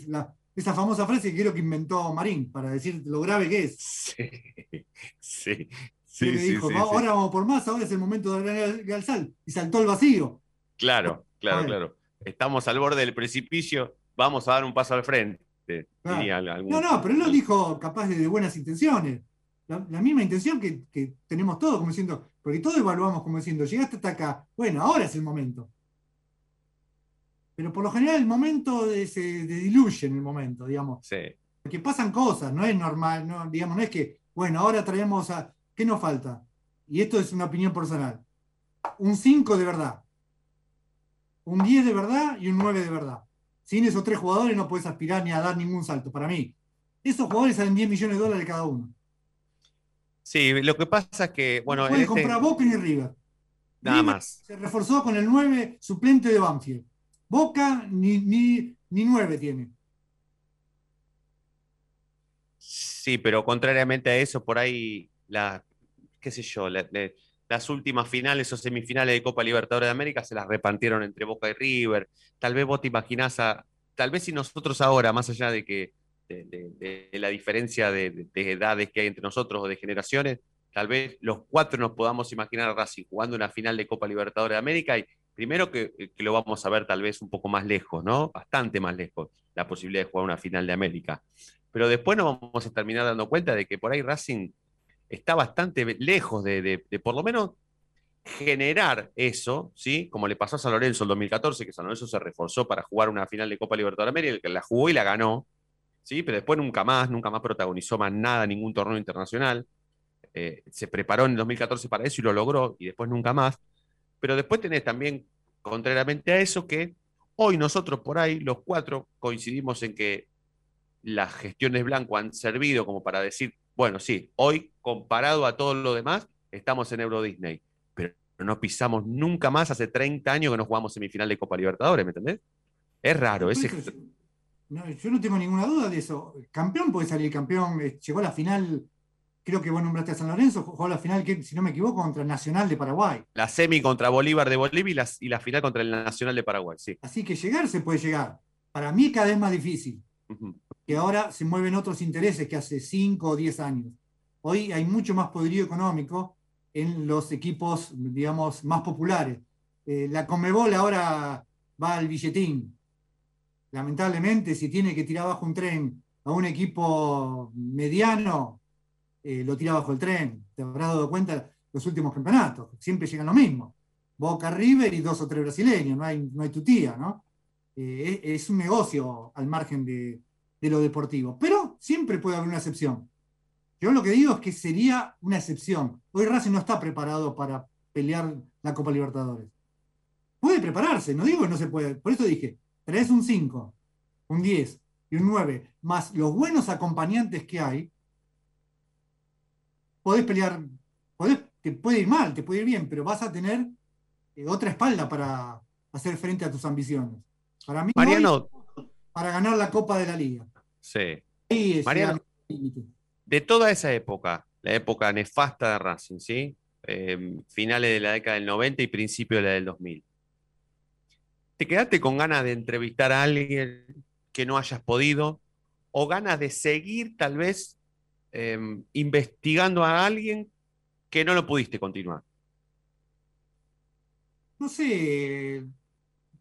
esa famosa frase que creo que inventó Marín para decir lo grave que es. Sí, sí. Sí, dijo, ahora vamos por más, ahora es el momento de darle al sal. Y saltó el vacío. Claro, claro, claro. Estamos al borde del precipicio, vamos a dar un paso al frente. No, no, pero él lo dijo capaz de, buenas intenciones. La, misma intención que, tenemos todos, como diciendo, porque todos evaluamos como diciendo, llegaste hasta acá, bueno, ahora es el momento. Pero por lo general el momento se diluye en el momento, digamos. Sí. Porque pasan cosas, no es normal, no, digamos, no es que, bueno, ahora traemos a. ¿Qué nos falta? Y esto es una opinión personal. Un 5 de verdad. Un 10 de verdad y un 9 de verdad. Sin esos tres jugadores no puedes aspirar ni a dar ningún salto, para mí. Esos jugadores salen 10 millones de dólares cada uno. Sí, lo que pasa es que, bueno... No pueden este comprar Boca ni River. Nada más. Se reforzó con el 9 suplente de Banfield. Boca ni, ni, ni 9 tiene. Sí, pero contrariamente a eso, por ahí, la, qué sé yo, las últimas finales o semifinales de Copa Libertadores de América se las repartieron entre Boca y River. Tal vez vos te imaginás, tal vez si nosotros ahora, más allá de que de, la diferencia de, edades que hay entre nosotros o de generaciones, tal vez los cuatro nos podamos imaginar a Racing jugando una final de Copa Libertadores de América y primero que, que, lo vamos a ver tal vez un poco más lejos, ¿no? Bastante más lejos, la posibilidad de jugar una final de América. Pero después nos vamos a terminar dando cuenta de que por ahí Racing está bastante lejos de, por lo menos generar eso, ¿sí? Como le pasó a San Lorenzo en 2014, que San Lorenzo se reforzó para jugar una final de Copa Libertadores de América, que la jugó y la ganó, ¿sí? Pero después nunca más, nunca más protagonizó más nada, ningún torneo internacional. Eh, se preparó en el 2014 para eso y lo logró, y después nunca más. Pero después tenés también, contrariamente a eso, que hoy nosotros por ahí, los cuatro, coincidimos en que las gestiones Blanco han servido como para decir, bueno, sí, hoy comparado a todo lo demás, estamos en Euro Disney, pero no pisamos nunca más hace 30 años que no jugamos semifinal de Copa Libertadores, ¿me entendés? Es raro, ese... yo no tengo ninguna duda de eso. Campeón puede salir campeón, eh, llegó a la final, creo que vos nombraste a San Lorenzo, jugó a la final, que, si no me equivoco, contra el Nacional de Paraguay. La semi contra Bolívar de Bolivia y la, final contra el Nacional de Paraguay, sí. Así que llegar se puede llegar. Para mí cada vez más difícil. Que ahora se mueven otros intereses que hace 5 o 10 años. Hoy hay mucho más poderío económico en los equipos, digamos, más populares. Eh, la Comebol ahora va al billetín. Lamentablemente, si tiene que tirar bajo un tren a un equipo mediano, eh, lo tira bajo el tren. Te habrás dado cuenta los últimos campeonatos. Siempre llegan lo mismo. Boca River y dos o tres brasileños, no hay, no hay tutía, ¿no? Eh, es un negocio al margen de, de lo deportivo. Pero siempre puede haber una excepción. Yo lo que digo es que sería una excepción. Hoy Racing no está preparado para pelear la Copa Libertadores. Puede prepararse, no digo que no se puede. Por eso dije, traes un 5, un 10 y un 9, más los buenos acompañantes que hay, podés pelear, te puede ir mal, te puede ir bien, pero vas a tener eh, otra espalda para hacer frente a tus ambiciones. Para mí, Mariano, para ganar la Copa de la Liga. Sí. Mariano, de toda esa época, la época nefasta de Racing, ¿sí? Em, finales de la década del 90 y principio de la del 2000. ¿Te quedaste con ganas de entrevistar a alguien que no hayas podido? ¿O ganas de seguir tal vez em, investigando a alguien que no lo pudiste continuar? No sé,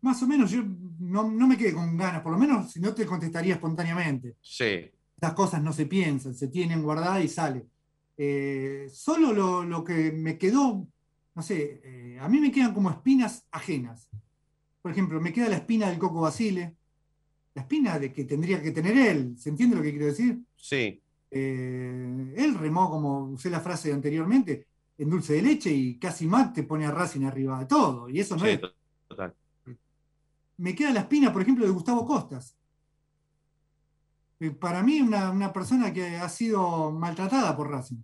más o menos yo no, me quedé con ganas, por lo menos si no te contestaría espontáneamente. Sí. Las cosas no se piensan, se tienen guardadas y sale. Eh, solo lo, que me quedó, no sé, eh, a mí me quedan como espinas ajenas. Por ejemplo, me queda la espina del Coco Basile, la espina de que tendría que tener él. ¿Se entiende lo que quiero decir? Sí. Eh, él remó, como usé la frase anteriormente, en dulce de leche y casi más te pone a Racing arriba de todo. Y eso no es. Total me queda la espina, por ejemplo, de Gustavo Costas. Eh, para mí, una, persona que ha sido maltratada por Racing.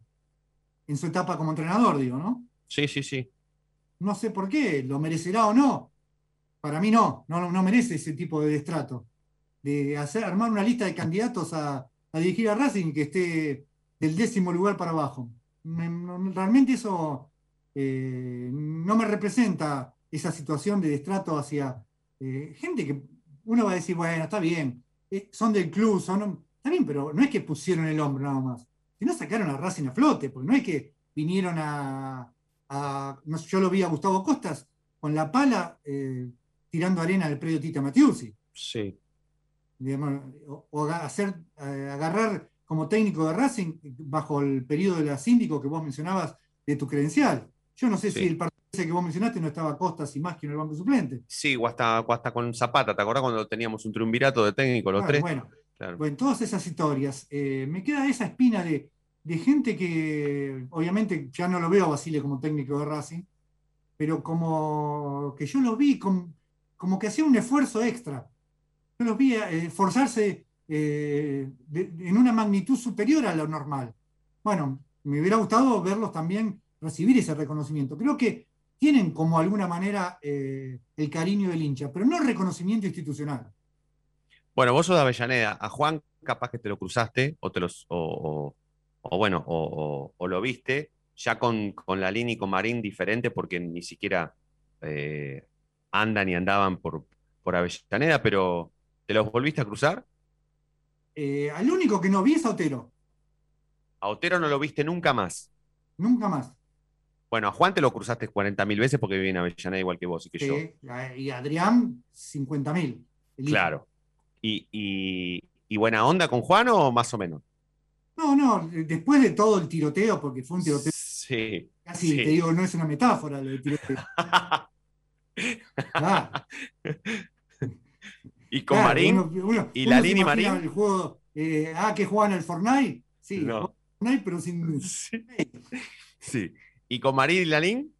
En su etapa como entrenador, digo, ¿no? Sí, sí, sí. No sé por qué, lo merecerá o no. Para mí no, no, no merece ese tipo de destrato. De hacer, armar una lista de candidatos a, dirigir a Racing que esté del décimo lugar para abajo. realmente eso eh, no me representa esa situación de destrato hacia, eh, gente que uno va a decir, bueno, está bien, eh, son del club, son, bien, pero no es que pusieron el hombro nada más, sino sacaron a Racing a flote, porque no es que vinieron a, yo lo vi a Gustavo Costas con la pala eh, tirando arena al predio Tita Matiusi. Sí. o, hacer, agarrar como técnico de Racing bajo el periodo de la síndico que vos mencionabas de tu credencial. Yo no sé si el partido ese que vos mencionaste no estaba Costas y más que en el banco suplente. Sí, o hasta, con Zapata, ¿te acordás cuando teníamos un triunvirato de técnico los tres? Bueno, bueno, todas esas historias. Eh, me queda esa espina de, gente que, obviamente, ya no lo veo a Basile como técnico de Racing, pero como que yo los vi como, como que hacían un esfuerzo extra. Yo los vi eh, esforzarse eh, en una magnitud superior a lo normal. Bueno, me hubiera gustado verlos también recibir ese reconocimiento. Creo que tienen como alguna manera eh, el cariño del hincha, pero no el reconocimiento institucional. Bueno, vos sos de Avellaneda. A Juan capaz que te lo cruzaste o te los o, bueno, o, lo viste ya con, con la línea y con Marín diferente porque ni siquiera eh, andan y andaban por, por Avellaneda, pero ¿te los volviste a cruzar? Eh, al único que no vi es a Otero. A Otero no lo viste nunca más. Nunca más. Bueno, a Juan te lo cruzaste 40.000 veces porque vive en Avellaneda igual que vos y que yo. Y Adrián, 50.000. Claro. Y, y, buena onda con Juan o más o menos? No, no, después de todo el tiroteo, porque fue un tiroteo. Sí. Casi te digo, no es una metáfora lo de tiroteo. Y con Marín. y la línea y Marín. El juego, eh, ah, que juegan al Fortnite. Sí, Fortnite, pero sin. Sí. ¿Y con Marín y Lalín?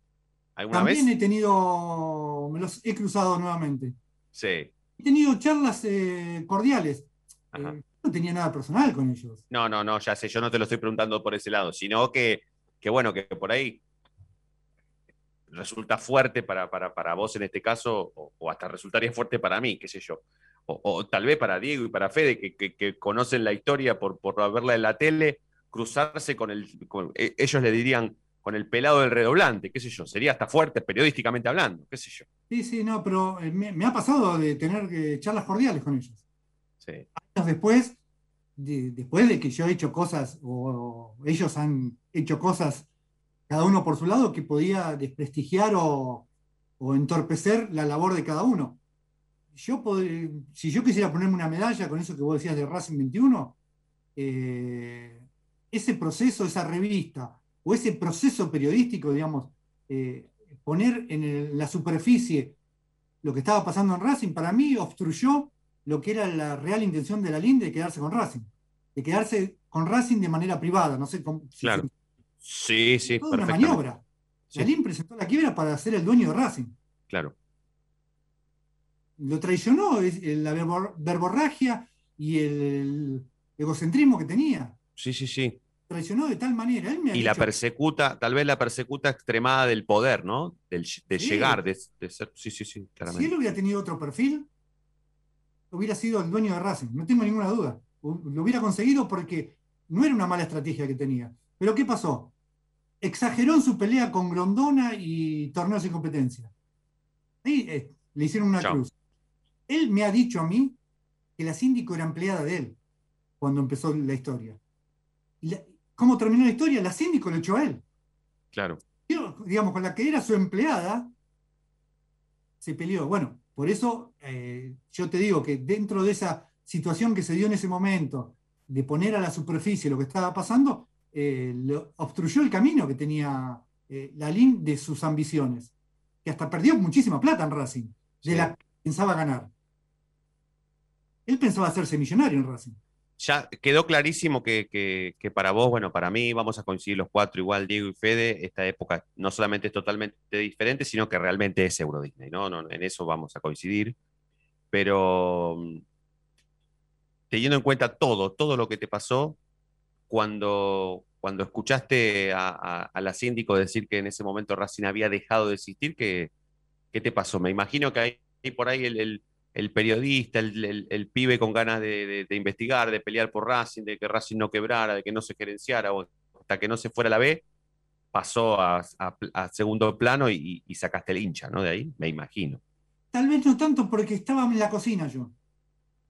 ¿Alguna También he tenido. Me los he cruzado nuevamente. Sí. He tenido charlas eh, cordiales. Eh, no tenía nada personal con ellos. No, no, no, ya sé, yo no te lo estoy preguntando por ese lado, sino que, que bueno, que por ahí resulta fuerte para, para, vos en este caso, o, hasta resultaría fuerte para mí, qué sé yo. O, tal vez para Diego y para Fede, que, conocen la historia por, por verla en la tele, cruzarse con el. E, ellos le dirían con el pelado del redoblante, qué sé yo. Sería hasta fuerte periodísticamente hablando, qué sé yo. Sí, sí, no, pero eh, me, ha pasado de tener charlas cordiales con ellos. Sí. Años después, después de que yo he hecho cosas, o ellos han hecho cosas cada uno por su lado, que podía desprestigiar o, entorpecer la labor de cada uno. Yo si yo quisiera ponerme una medalla con eso que vos decías de Racing 21, eh, ese proceso, esa revista, o ese proceso periodístico, digamos, eh, poner en la superficie lo que estaba pasando en Racing, para mí obstruyó lo que era la real intención de la de quedarse con Racing, de quedarse con Racing de manera privada, no sé cómo. Claro. Sí, sí. Toda una maniobra. Salín presentó la quiebra para ser el dueño de Racing. Claro. Lo traicionó la verborragia y el egocentrismo que tenía. Sí, sí, sí. Traicionó de tal manera. y la persecuta, tal vez la persecuta extremada del poder, ¿no? de llegar, de, ser. Sí, sí, sí, claramente. Si él hubiera tenido otro perfil, hubiera sido el dueño de Racing, no tengo ninguna duda. Lo hubiera conseguido porque no era una mala estrategia que tenía. Pero ¿qué pasó? Exageró en su pelea con Grondona y torneos de competencia. Ahí eh, le hicieron una cruz. Él me ha dicho a mí que la síndico era empleada de él cuando empezó la historia. ¿Cómo terminó la historia? La síndico lo echó a él. Claro. digamos, con la que era su empleada, se peleó. Bueno, por eso eh, yo te digo que dentro de esa situación que se dio en ese momento, de poner a la superficie lo que estaba pasando, eh, obstruyó el camino que tenía eh, la LIN de sus ambiciones, que hasta perdió muchísima plata en Racing, de la que pensaba ganar. Él pensaba hacerse millonario en Racing. Ya quedó clarísimo que, para vos, bueno, para mí, vamos a coincidir los cuatro, igual Diego y Fede, esta época no solamente es totalmente diferente, sino que realmente es Euro Disney, ¿no? no en eso vamos a coincidir. Pero mm, teniendo en cuenta todo, todo lo que te pasó, cuando, cuando escuchaste a, la síndico decir que en ese momento Racing había dejado de existir, ¿qué, qué te pasó? Me imagino que hay por ahí el, periodista, el, pibe con ganas de, investigar, de pelear por Racing, de que Racing no quebrara, de que no se gerenciara, hasta que no se fuera a la B, pasó a, segundo plano y, sacaste el hincha, ¿no? De ahí, me imagino. Tal vez no tanto porque estaba en la cocina yo.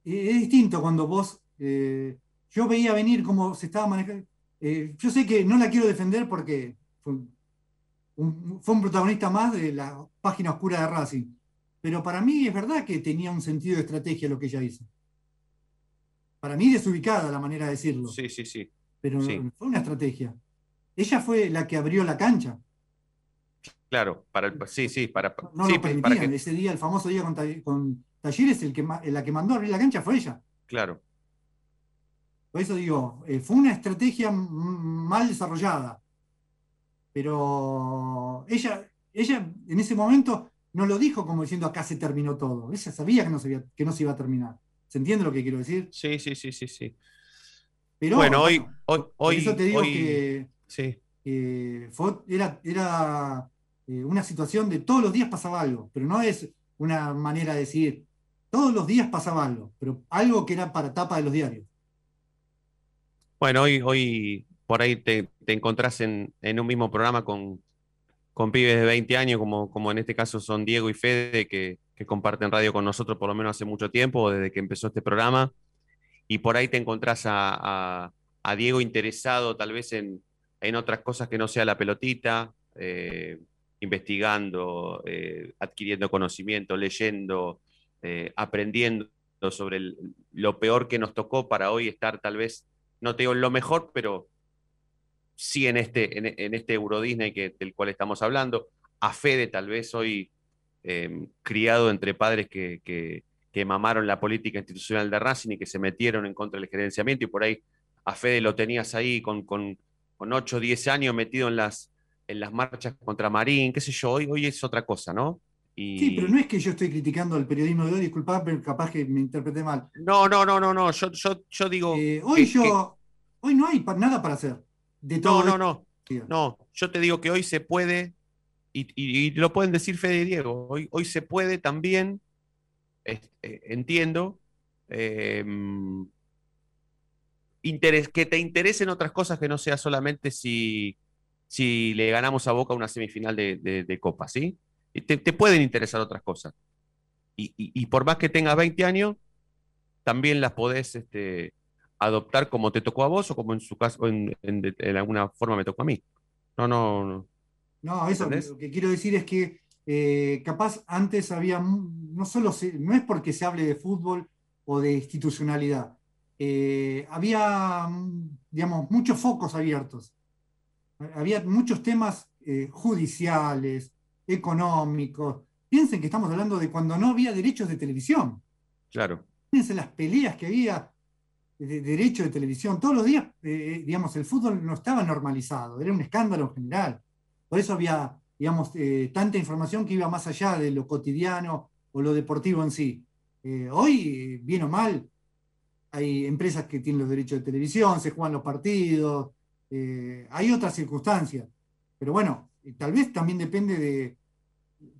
Es distinto cuando vos eh, yo veía venir cómo se estaba manejando. Eh, yo sé que no la quiero defender porque fue un, protagonista más de la página oscura de Racing, pero para mí es verdad que tenía un sentido de estrategia lo que ella hizo. Para mí desubicada la manera de decirlo. Sí, sí, sí. Pero fue una estrategia. Ella fue la que abrió la cancha. Claro, para el, sí, sí, para. No, lo permitían. Ese día, el famoso día con, con Talleres, el que, la que mandó a abrir la cancha fue ella. Claro. Por eso digo, eh, fue una estrategia mal desarrollada. Pero ella, ella en ese momento no lo dijo como diciendo acá se terminó todo. Ella sabía que no se, que no se iba a terminar. ¿Se entiende lo que quiero decir? Sí, sí, sí, sí, sí. Pero bueno, hoy, hoy, por eso te digo que, sí. era, era eh, una situación de todos los días pasaba algo, pero no es una manera de decir, todos los días pasaba algo, pero algo que era para tapa de los diarios. Bueno, hoy, hoy por ahí te, encontrás en, un mismo programa con, con pibes de 20 años, como, como en este caso son Diego y Fede, que, comparten radio con nosotros por lo menos hace mucho tiempo, desde que empezó este programa, y por ahí te encontrás a, Diego interesado tal vez en, otras cosas que no sea la pelotita, eh, investigando, eh, adquiriendo conocimiento, leyendo, eh, aprendiendo sobre lo peor que nos tocó para hoy estar tal vez, no te digo lo mejor, pero sí en este, en, este Euro Disney que, del cual estamos hablando. A Fede tal vez hoy em, criado entre padres que, que, mamaron la política institucional de Racing y que se metieron en contra del gerenciamiento y por ahí a Fede lo tenías ahí con, con, con 8 o 10 años metido en las, en las marchas contra Marín, qué sé yo, hoy, hoy es otra cosa, ¿no? Sí, pero no es que yo estoy criticando el periodismo de hoy, disculpad, pero capaz que me interpreté mal. No, no, no, no, no, yo, yo, yo digo... Eh, hoy yo, hoy no hay nada para hacer. De todo no, no, no, no, yo te digo que hoy se puede, y, lo pueden decir Fede y Diego, hoy, hoy se puede también, eh, entiendo, em, que te interesen otras cosas que no sea solamente si si le ganamos a Boca una semifinal de, Copa, ¿sí? Te, te, pueden interesar otras cosas. Y, por más que tengas 20 años, también las podés este, adoptar como te tocó a vos o como en su caso, en, alguna forma me tocó a mí. No, no, no. No, eso lo que quiero decir es que eh, capaz antes había, no solo, no es porque se hable de fútbol o de institucionalidad, eh, había, digamos, muchos focos abiertos había muchos temas eh, judiciales, económicos. Piensen que estamos hablando de cuando no había derechos de televisión. Claro. Piensen las peleas que había de derecho de televisión. Todos los días, eh, eh, digamos, el fútbol no estaba normalizado, era un escándalo en general. Por eso había, digamos, tanta información que iba más allá de lo cotidiano o lo deportivo en sí. hoy, bien o mal, hay empresas que tienen los derechos de televisión, se juegan los partidos, eh, hay otras circunstancias, pero bueno, tal vez también depende de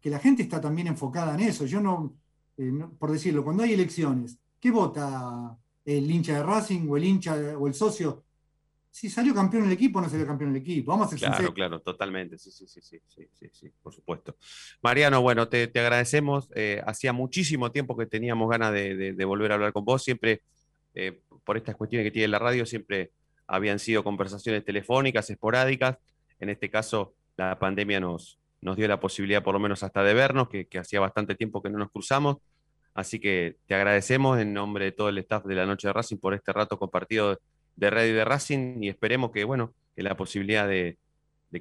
que la gente está también enfocada en eso. Yo eh, no, por decirlo, cuando hay elecciones, ¿qué vota el hincha de Racing o el hincha o el socio? Si salió campeón el equipo o no salió campeón el equipo. Vamos a ser Claro, claro, totalmente. Sí, sí, sí, sí, sí, sí, por supuesto. Mariano, bueno, te, agradecemos. Eh, hacía muchísimo tiempo que teníamos ganas de, volver a hablar con vos. Siempre, por estas cuestiones que tiene la radio, siempre habían sido conversaciones telefónicas, esporádicas. En este caso, la pandemia nos, nos dio la posibilidad, por lo menos hasta de vernos, que, hacía bastante tiempo que no nos cruzamos. Así que te agradecemos en nombre de todo el staff de la Noche de Racing por este rato compartido de Red y de Racing y esperemos que, bueno, que la posibilidad de,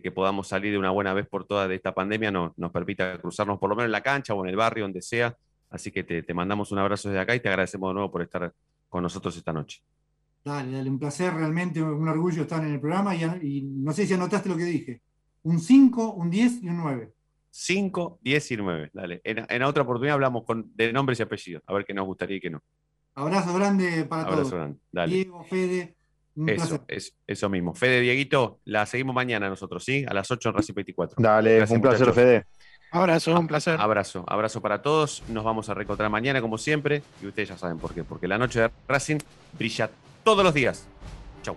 que podamos salir de una buena vez por toda de esta pandemia nos permita cruzarnos por lo menos en la cancha o en el barrio, donde sea. Así que te, mandamos un abrazo desde acá y te agradecemos de nuevo por estar con nosotros esta noche. Dale, dale, un placer, realmente un orgullo estar en el programa y, no sé si anotaste lo que dije. Un 5, un 10 y un 9. 5, 10 y 9, dale. En, otra oportunidad hablamos con, de nombres y apellidos, a ver qué nos gustaría y qué no. Abrazo grande para Abrazo Grande. Dale. Diego, Fede. eso, es, eso mismo. Fede, Dieguito, la seguimos mañana nosotros, ¿sí? A las 8 en Racing 24. Dale, un placer, Fede. Abrazo, un placer. Abrazo, abrazo para todos. Nos vamos a reencontrar mañana, como siempre. Y ustedes ya saben por qué. Porque la noche de Racing brilla todos los días. Chau.